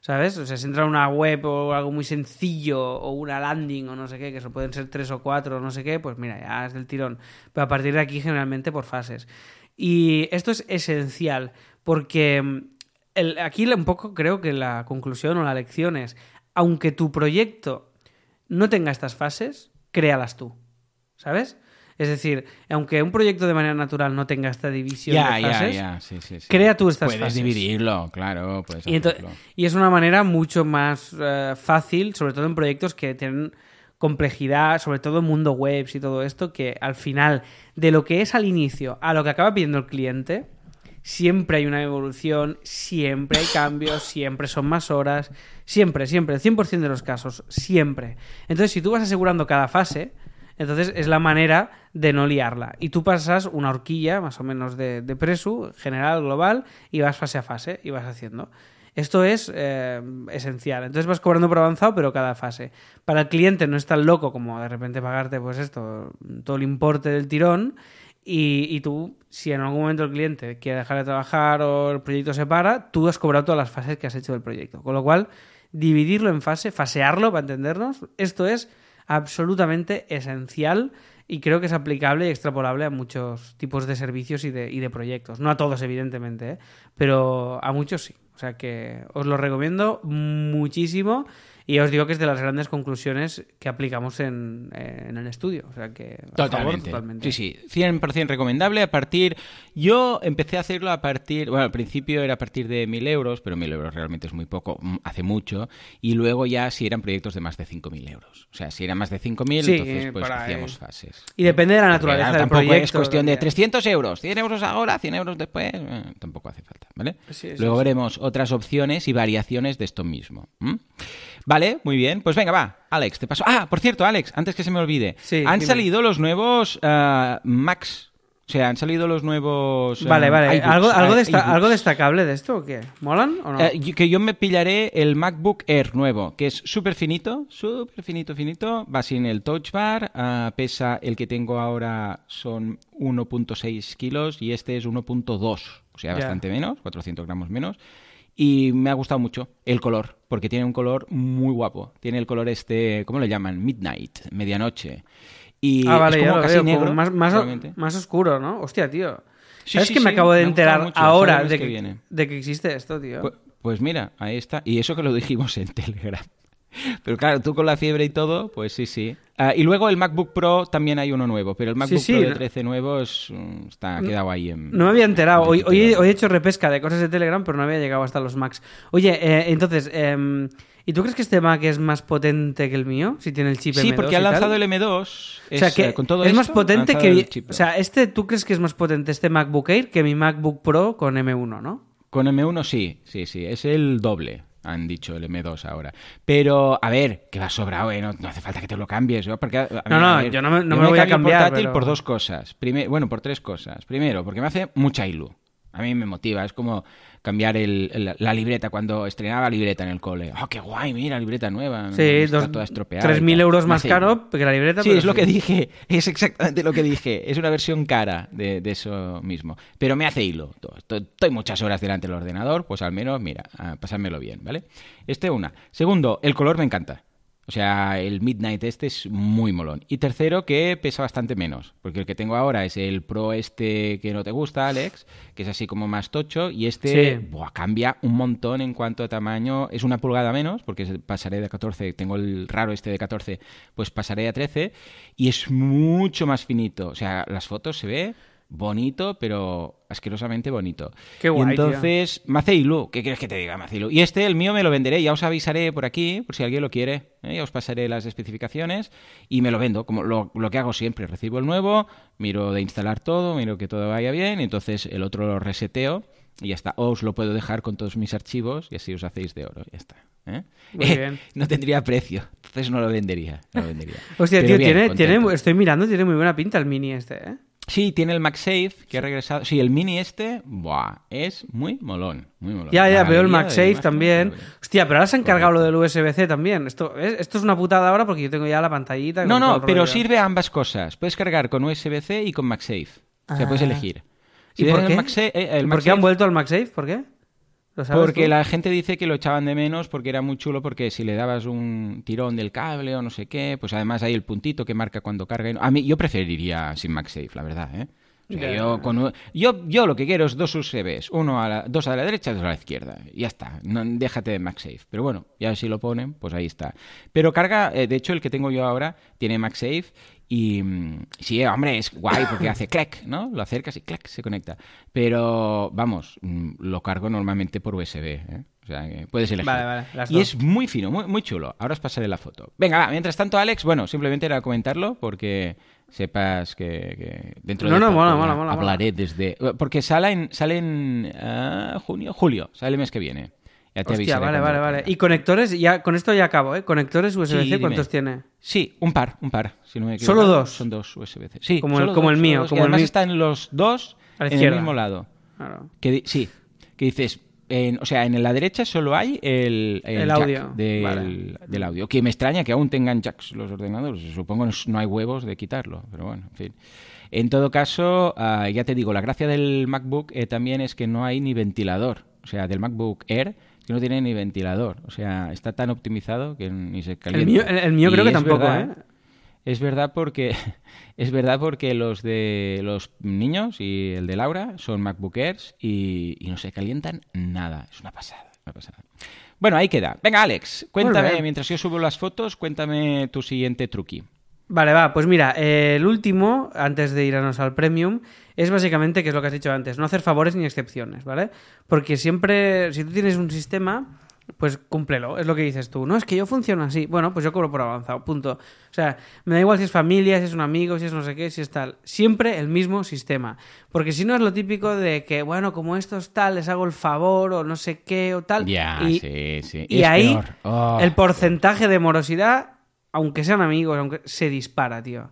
A: ¿Sabes? O sea, si entra una web o algo muy sencillo o una landing o no sé qué, que eso pueden ser 3 o 4 o no sé qué, pues mira, ya es del tirón. Pero a partir de aquí generalmente por fases. Y esto es esencial porque mm, aquí un poco creo que la conclusión o la lección es, aunque tu proyecto no tenga estas fases, créalas tú. ¿Sabes? Es decir, aunque un proyecto de manera natural no tenga esta división de fases,
B: sí, sí, sí.
A: crea tú estas
B: Puedes
A: fases.
B: dividirlo, claro, puedes
A: y, y es una manera mucho más eh, fácil, sobre todo en proyectos que tienen complejidad, sobre todo en mundo webs y todo esto, que al final, de lo que es al inicio a lo que acaba pidiendo el cliente, siempre hay una evolución, siempre hay cambios, siempre son más horas, siempre, siempre, el 100% de los casos, siempre. Entonces, si tú vas asegurando cada fase, entonces es la manera de no liarla. Y tú pasas una horquilla, más o menos de, de presu, general, global, y vas fase a fase y vas haciendo. Esto es eh, esencial. Entonces vas cobrando por avanzado, pero cada fase. Para el cliente no es tan loco como de repente pagarte, pues esto, todo el importe del tirón. Y, y tú, si en algún momento el cliente quiere dejar de trabajar o el proyecto se para, tú has cobrado todas las fases que has hecho del proyecto. Con lo cual, dividirlo en fase, fasearlo para entendernos, esto es absolutamente esencial y creo que es aplicable y extrapolable a muchos tipos de servicios y de, y de proyectos. No a todos, evidentemente, ¿eh? pero a muchos sí. O sea que os lo recomiendo muchísimo Y os digo que es de las grandes conclusiones que aplicamos en, eh, en el estudio. O sea que. favor,
B: Totalmente.
A: totalmente.
B: Sí, sí, 100% recomendable. A partir. Yo empecé a hacerlo a partir. Bueno, al principio era a partir de 1000 euros, pero 1000 euros realmente es muy poco, mm, hace mucho. Y luego ya si eran proyectos de más de 5000 euros. O sea, si eran más de 5000,
A: Sí,
B: entonces pues hacíamos
A: eh,
B: fases.
A: Y depende de la
B: Porque,
A: naturaleza
B: claro,
A: del
B: tampoco
A: proyecto.
B: es cuestión de
A: también.
B: 300 euros, 100 euros ahora, 100 euros después, eh, tampoco hace falta, ¿vale?
A: Sí,
B: Luego veremos otras opciones y variaciones de esto mismo. ¿m? Vale, muy bien. Pues venga, va. Alex, te paso. Ah, por cierto, Alex, antes que se me olvide.
A: Sí,
B: han
A: dime.
B: salido los nuevos ah, Macs. O sea, han salido los nuevos.
A: Vale,
B: ah,
A: vale.
B: iBooks,
A: ¿Algo, algo,
B: ah,
A: desta-. ¿Algo destacable de esto o qué? ¿Molan o no?
B: Eh, que yo me pillaré el MacBook Air nuevo, que es súper finito, súper finito, finito. Va sin el touch bar. pesa el que tengo ahora son 1.6 kilos y este es 1.2. O sea, bastante menos, 400 gramos menos. Y me ha gustado mucho el color, porque tiene un color muy guapo. Tiene el color este, ¿cómo le llaman? Midnight, medianoche. Y
A: ah, vale,
B: es
A: ya
B: como
A: lo
B: casi
A: veo.
B: negro.
A: como más, más,
B: realmente.
A: más oscuro, ¿no? Hostia, tío.
B: Sí,
A: ¿Sabes
B: sí,
A: que me acabo de
B: me
A: enterar
B: mucho.
A: Ahora de
B: que
A: que,
B: viene.
A: de que existe esto, tío?
B: Pues, pues mira, ahí está. Y eso que lo dijimos en Telegram. Pero claro, tú con la fiebre y todo, pues sí, sí. Ah, y luego el MacBook Pro también hay uno nuevo, pero el MacBook
A: sí,
B: Pro de
A: no-
B: 13 nuevo es, mm, está quedado ahí en...
A: No me había enterado. Hoy, hoy, he-
B: Telegram.
A: hoy he hecho repesca de cosas de Telegram, pero no había llegado hasta los Macs. Oye, eh, entonces, em, ¿y tú crees que este Mac es más potente que el mío? Si tiene el chip
B: Sí,
A: M2
B: porque
A: y
B: ha lanzado el M2.
A: O sea, que
B: eh, con todo
A: es más
B: esto,
A: potente que...
B: el chip
A: O sea, este, ¿tú crees que es más potente este MacBook Air que mi MacBook Pro con M1, no?
B: Con M1 sí, sí, sí, es el doble, han dicho el M2 ahora. Pero, a ver, que va sobrado, ¿eh? no, no hace falta que te lo cambies. ¿no? Porque, a-
A: No, no,
B: a ver,
A: yo no me- no me voy a cambiar,
B: portátil
A: pero-
B: por dos cosas. Prime- bueno, por tres cosas. Primero, porque me hace mucha ilu. A mí me motiva, es como cambiar el- el- la libreta cuando estrenaba libreta en el cole. ¡Oh, qué guay! Mira, libreta nueva.
A: Sí,
B: está
A: dos-
B: toda estropeada. y
A: 3.000
B: tal.
A: euros más caro que la libreta.
B: Sí, es lo que dije, es exactamente lo que dije. Es una versión cara de, de eso mismo. Pero me hace hilo. To- to- Estoy muchas horas delante del ordenador, pues al menos, mira, a pasármelo bien, ¿vale? Este una. Segundo, el color me encanta. O sea, el Midnight este es muy molón. Y tercero, que pesa bastante menos. Porque el que tengo ahora es el Pro este que no te gusta, Alex, que es así como más tocho. Y este
A: Sí.
B: buah, cambia un montón en cuanto a tamaño. Es una pulgada menos, porque pasaré de 14, tengo el raro este de 14, pues pasaré a 13. Y es mucho más finito. O sea, las fotos se ve bonito, pero asquerosamente bonito.
A: Qué guay,
B: y entonces, Maceilu, ¿qué quieres que te diga, Maceilu? Y este, el mío, me lo venderé, ya os avisaré por aquí, por si alguien lo quiere. ¿eh? Ya os pasaré las especificaciones y me lo vendo, como lo, lo que hago siempre. Recibo el nuevo, miro de instalar todo, miro que todo vaya bien, y entonces el otro lo reseteo y ya está. O os lo puedo dejar con todos mis archivos y así os hacéis de oro, ya está. ¿eh?
A: Muy
B: Eh,
A: bien.
B: No tendría precio, entonces no lo vendería. No lo vendería.
A: Hostia,
B: Pero
A: tío,
B: bien,
A: tiene, tiene, estoy mirando, tiene muy buena pinta el mini este, ¿eh?
B: Sí, tiene el MagSafe que ha regresado. Sí, el mini este, buah, es muy molón, muy molón.
A: Ya, ya, veo el MagSafe también.
B: pero.
A: Hostia, pero ahora se han cargado lo del USB-C también. Esto es, esto es una putada ahora porque yo tengo ya la pantallita.
B: No, no, pero sirve a ambas cosas. Puedes cargar con USB-C y con MagSafe. O sea, puedes
A: Ah.
B: elegir.
A: ¿Y por qué?
B: el MagSafe, eh, el
A: ¿Y ¿Por qué han vuelto al MagSafe? ¿Por qué? ¿Lo sabes
B: Porque
A: tú?
B: la gente dice que lo echaban de menos porque era muy chulo porque si le dabas un tirón del cable o no sé qué, pues además hay el puntito que marca cuando carga. y no- A mí yo preferiría sin MagSafe, la verdad, ¿eh? O sea, yo, con yo, yo lo que quiero es dos USBs, uno a la, dos a la derecha y dos a la izquierda. Y ya está, no, déjate de MagSafe. Pero bueno, ya si lo ponen, pues ahí está. Pero carga, eh, de hecho el que tengo yo ahora tiene MagSafe y sí, hombre, es guay porque hace clac, ¿no? Lo acercas y clac, se conecta. Pero vamos, lo cargo normalmente por USB, ¿eh? O sea, que puedes elegir.
A: Vale, vale, las
B: y
A: dos.
B: es muy fino, muy, muy chulo. Ahora os pasaré la foto. Venga, va, mientras tanto, Alex, bueno, simplemente era comentarlo porque sepas que, que dentro
A: No,
B: de
A: no, mola, mola,
B: hablaré desde... Porque sale en, sale en ah, junio, julio, sale el mes que viene. Ya te
A: Hostia, vale, vale, vale. Y conectores, ya con esto ya acabo, ¿eh? Conectores USB-C. ¿cuántos tiene?
B: Sí, un par, un par. Si no me
A: ¿Solo dos?
B: Son dos USB-C. Sí,
A: Como el- el mío, como
B: y
A: el
B: además
A: mío.
B: están los dos
A: A la
B: en el mismo lado.
A: Claro.
B: Que sí, que dices, en- o sea, en la derecha solo hay el,
A: El
B: jack
A: audio,
B: del,
A: vale.
B: del audio. Que me extraña que aún tengan jacks los ordenadores. Supongo que no hay huevos de quitarlo, pero bueno, en fin. En todo caso, ah, ya te digo, la gracia del MacBook eh, también es que no hay ni ventilador. O sea, del MacBook Air que no tiene ni ventilador. O sea, está tan optimizado que ni se calienta.
A: El mío, el, el mío creo que tampoco,
B: verdad,
A: ¿eh?
B: es verdad porque es verdad porque los de los niños y el de Laura son MacBook Airs y, y no se calientan nada. Es una pasada, una pasada. Bueno, ahí queda. Venga, Alex, cuéntame, mientras yo subo las fotos, cuéntame tu siguiente truqui.
A: Vale, va, pues mira, eh, el último, antes de irnos al premium, es básicamente, que es lo que has dicho antes, no hacer favores ni excepciones, ¿vale? Porque siempre, si tú tienes un sistema, pues cúmplelo, es lo que dices tú. No, es que yo funciono así. Bueno, pues yo cobro por avanzado, punto. O sea, me da igual si es familia, si es un amigo, si es no sé qué, si es tal. Siempre el mismo sistema. Porque si no es lo típico de que, bueno, como esto es tal, les hago el favor o no sé qué o tal.
B: Ya,
A: y,
B: sí, sí.
A: Y
B: Es
A: ahí.
B: Oh.
A: el porcentaje de morosidad, aunque sean amigos, aunque se dispara, tío.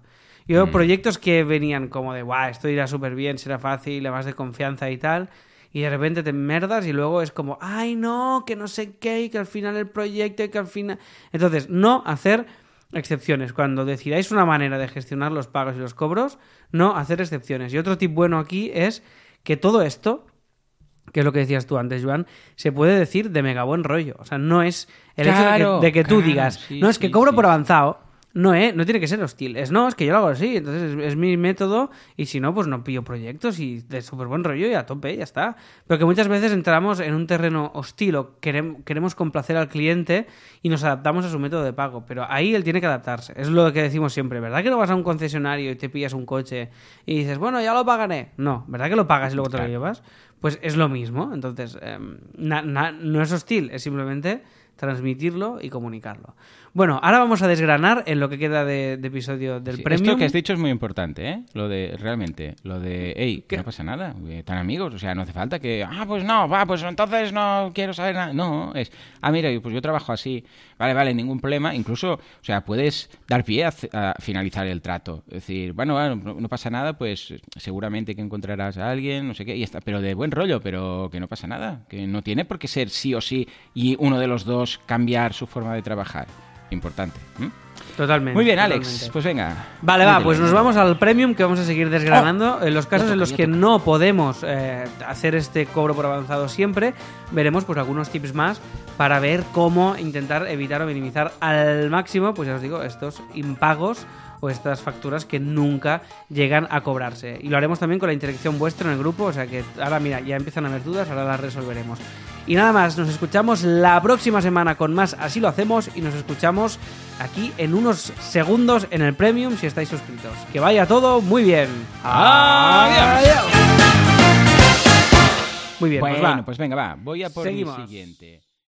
A: Yo
B: Mm.
A: proyectos que venían como de, guau, esto irá súper bien, será fácil, le vas de confianza y tal, y de repente te merdas y luego es como, ay no, que no sé qué, y que al final el proyecto, y que al final... Entonces, no hacer excepciones. Cuando decidáis una manera de gestionar los pagos y los cobros, no hacer excepciones. Y otro tip bueno aquí es que todo esto que es lo que decías tú antes, Joan, se puede decir de mega buen rollo. O sea, no es el
B: Claro,
A: hecho de que, de que tú digas,
B: sí,
A: no, es que cobro
B: sí.
A: por avanzado. No, ¿eh? no tiene que ser hostil. Es no, es que yo lo hago así. Entonces es, es mi método y si no, pues no pillo proyectos y de súper buen rollo y a tope, ya está. Pero que muchas veces entramos en un terreno hostil o querem- queremos complacer al cliente y nos adaptamos a su método de pago. Pero ahí él tiene que adaptarse. Es lo que decimos siempre. ¿Verdad que no vas a un concesionario y te pillas un coche y dices, bueno, ya lo pagaré? No, ¿verdad que lo pagas y luego te lo llevas? Pues es lo mismo. Entonces, em, na- na- no es hostil, es simplemente transmitirlo y comunicarlo. Bueno, ahora vamos a desgranar en lo que queda de, de episodio del
B: Sí,
A: premium.
B: Esto que has dicho es muy importante, ¿eh? Lo de, realmente, lo de, hey, que no pasa nada, eh, tan amigos, o sea, no hace falta que, ah, pues no, va, pues entonces no quiero saber nada. No, es, ah, mira, pues yo trabajo así, vale, vale, ningún problema. Incluso, o sea, puedes dar pie a, finalizar el trato. Es decir, bueno, bueno, no, no pasa nada, pues seguramente que encontrarás a alguien, no sé qué, y está, pero de buen rollo, pero que no pasa nada, que no tiene por qué ser sí o sí y uno de los dos cambiar su forma de trabajar. Importante.
A: Totalmente.
B: Muy bien, Alex.
A: totalmente.
B: Pues venga.
A: Vale, va, pues nos vamos al premium que vamos a seguir desgranando. en los casos en los que
B: toca.
A: no podemos eh, hacer este cobro por avanzado siempre, veremos pues algunos tips más para ver cómo intentar evitar o minimizar al máximo, pues ya os digo, estos impagos o estas facturas que nunca llegan a cobrarse. Y lo haremos también con la interacción vuestra en el grupo, o sea que ahora mira, ya empiezan a haber dudas, ahora las resolveremos. Y nada más, nos escuchamos la próxima semana con más Así lo hacemos y nos escuchamos aquí en unos segundos en el Premium si estáis suscritos. Que vaya todo muy bien.
B: Adiós.
A: Muy bien,
B: bueno,
A: pues va.
B: pues venga, va. Voy a por mi siguiente.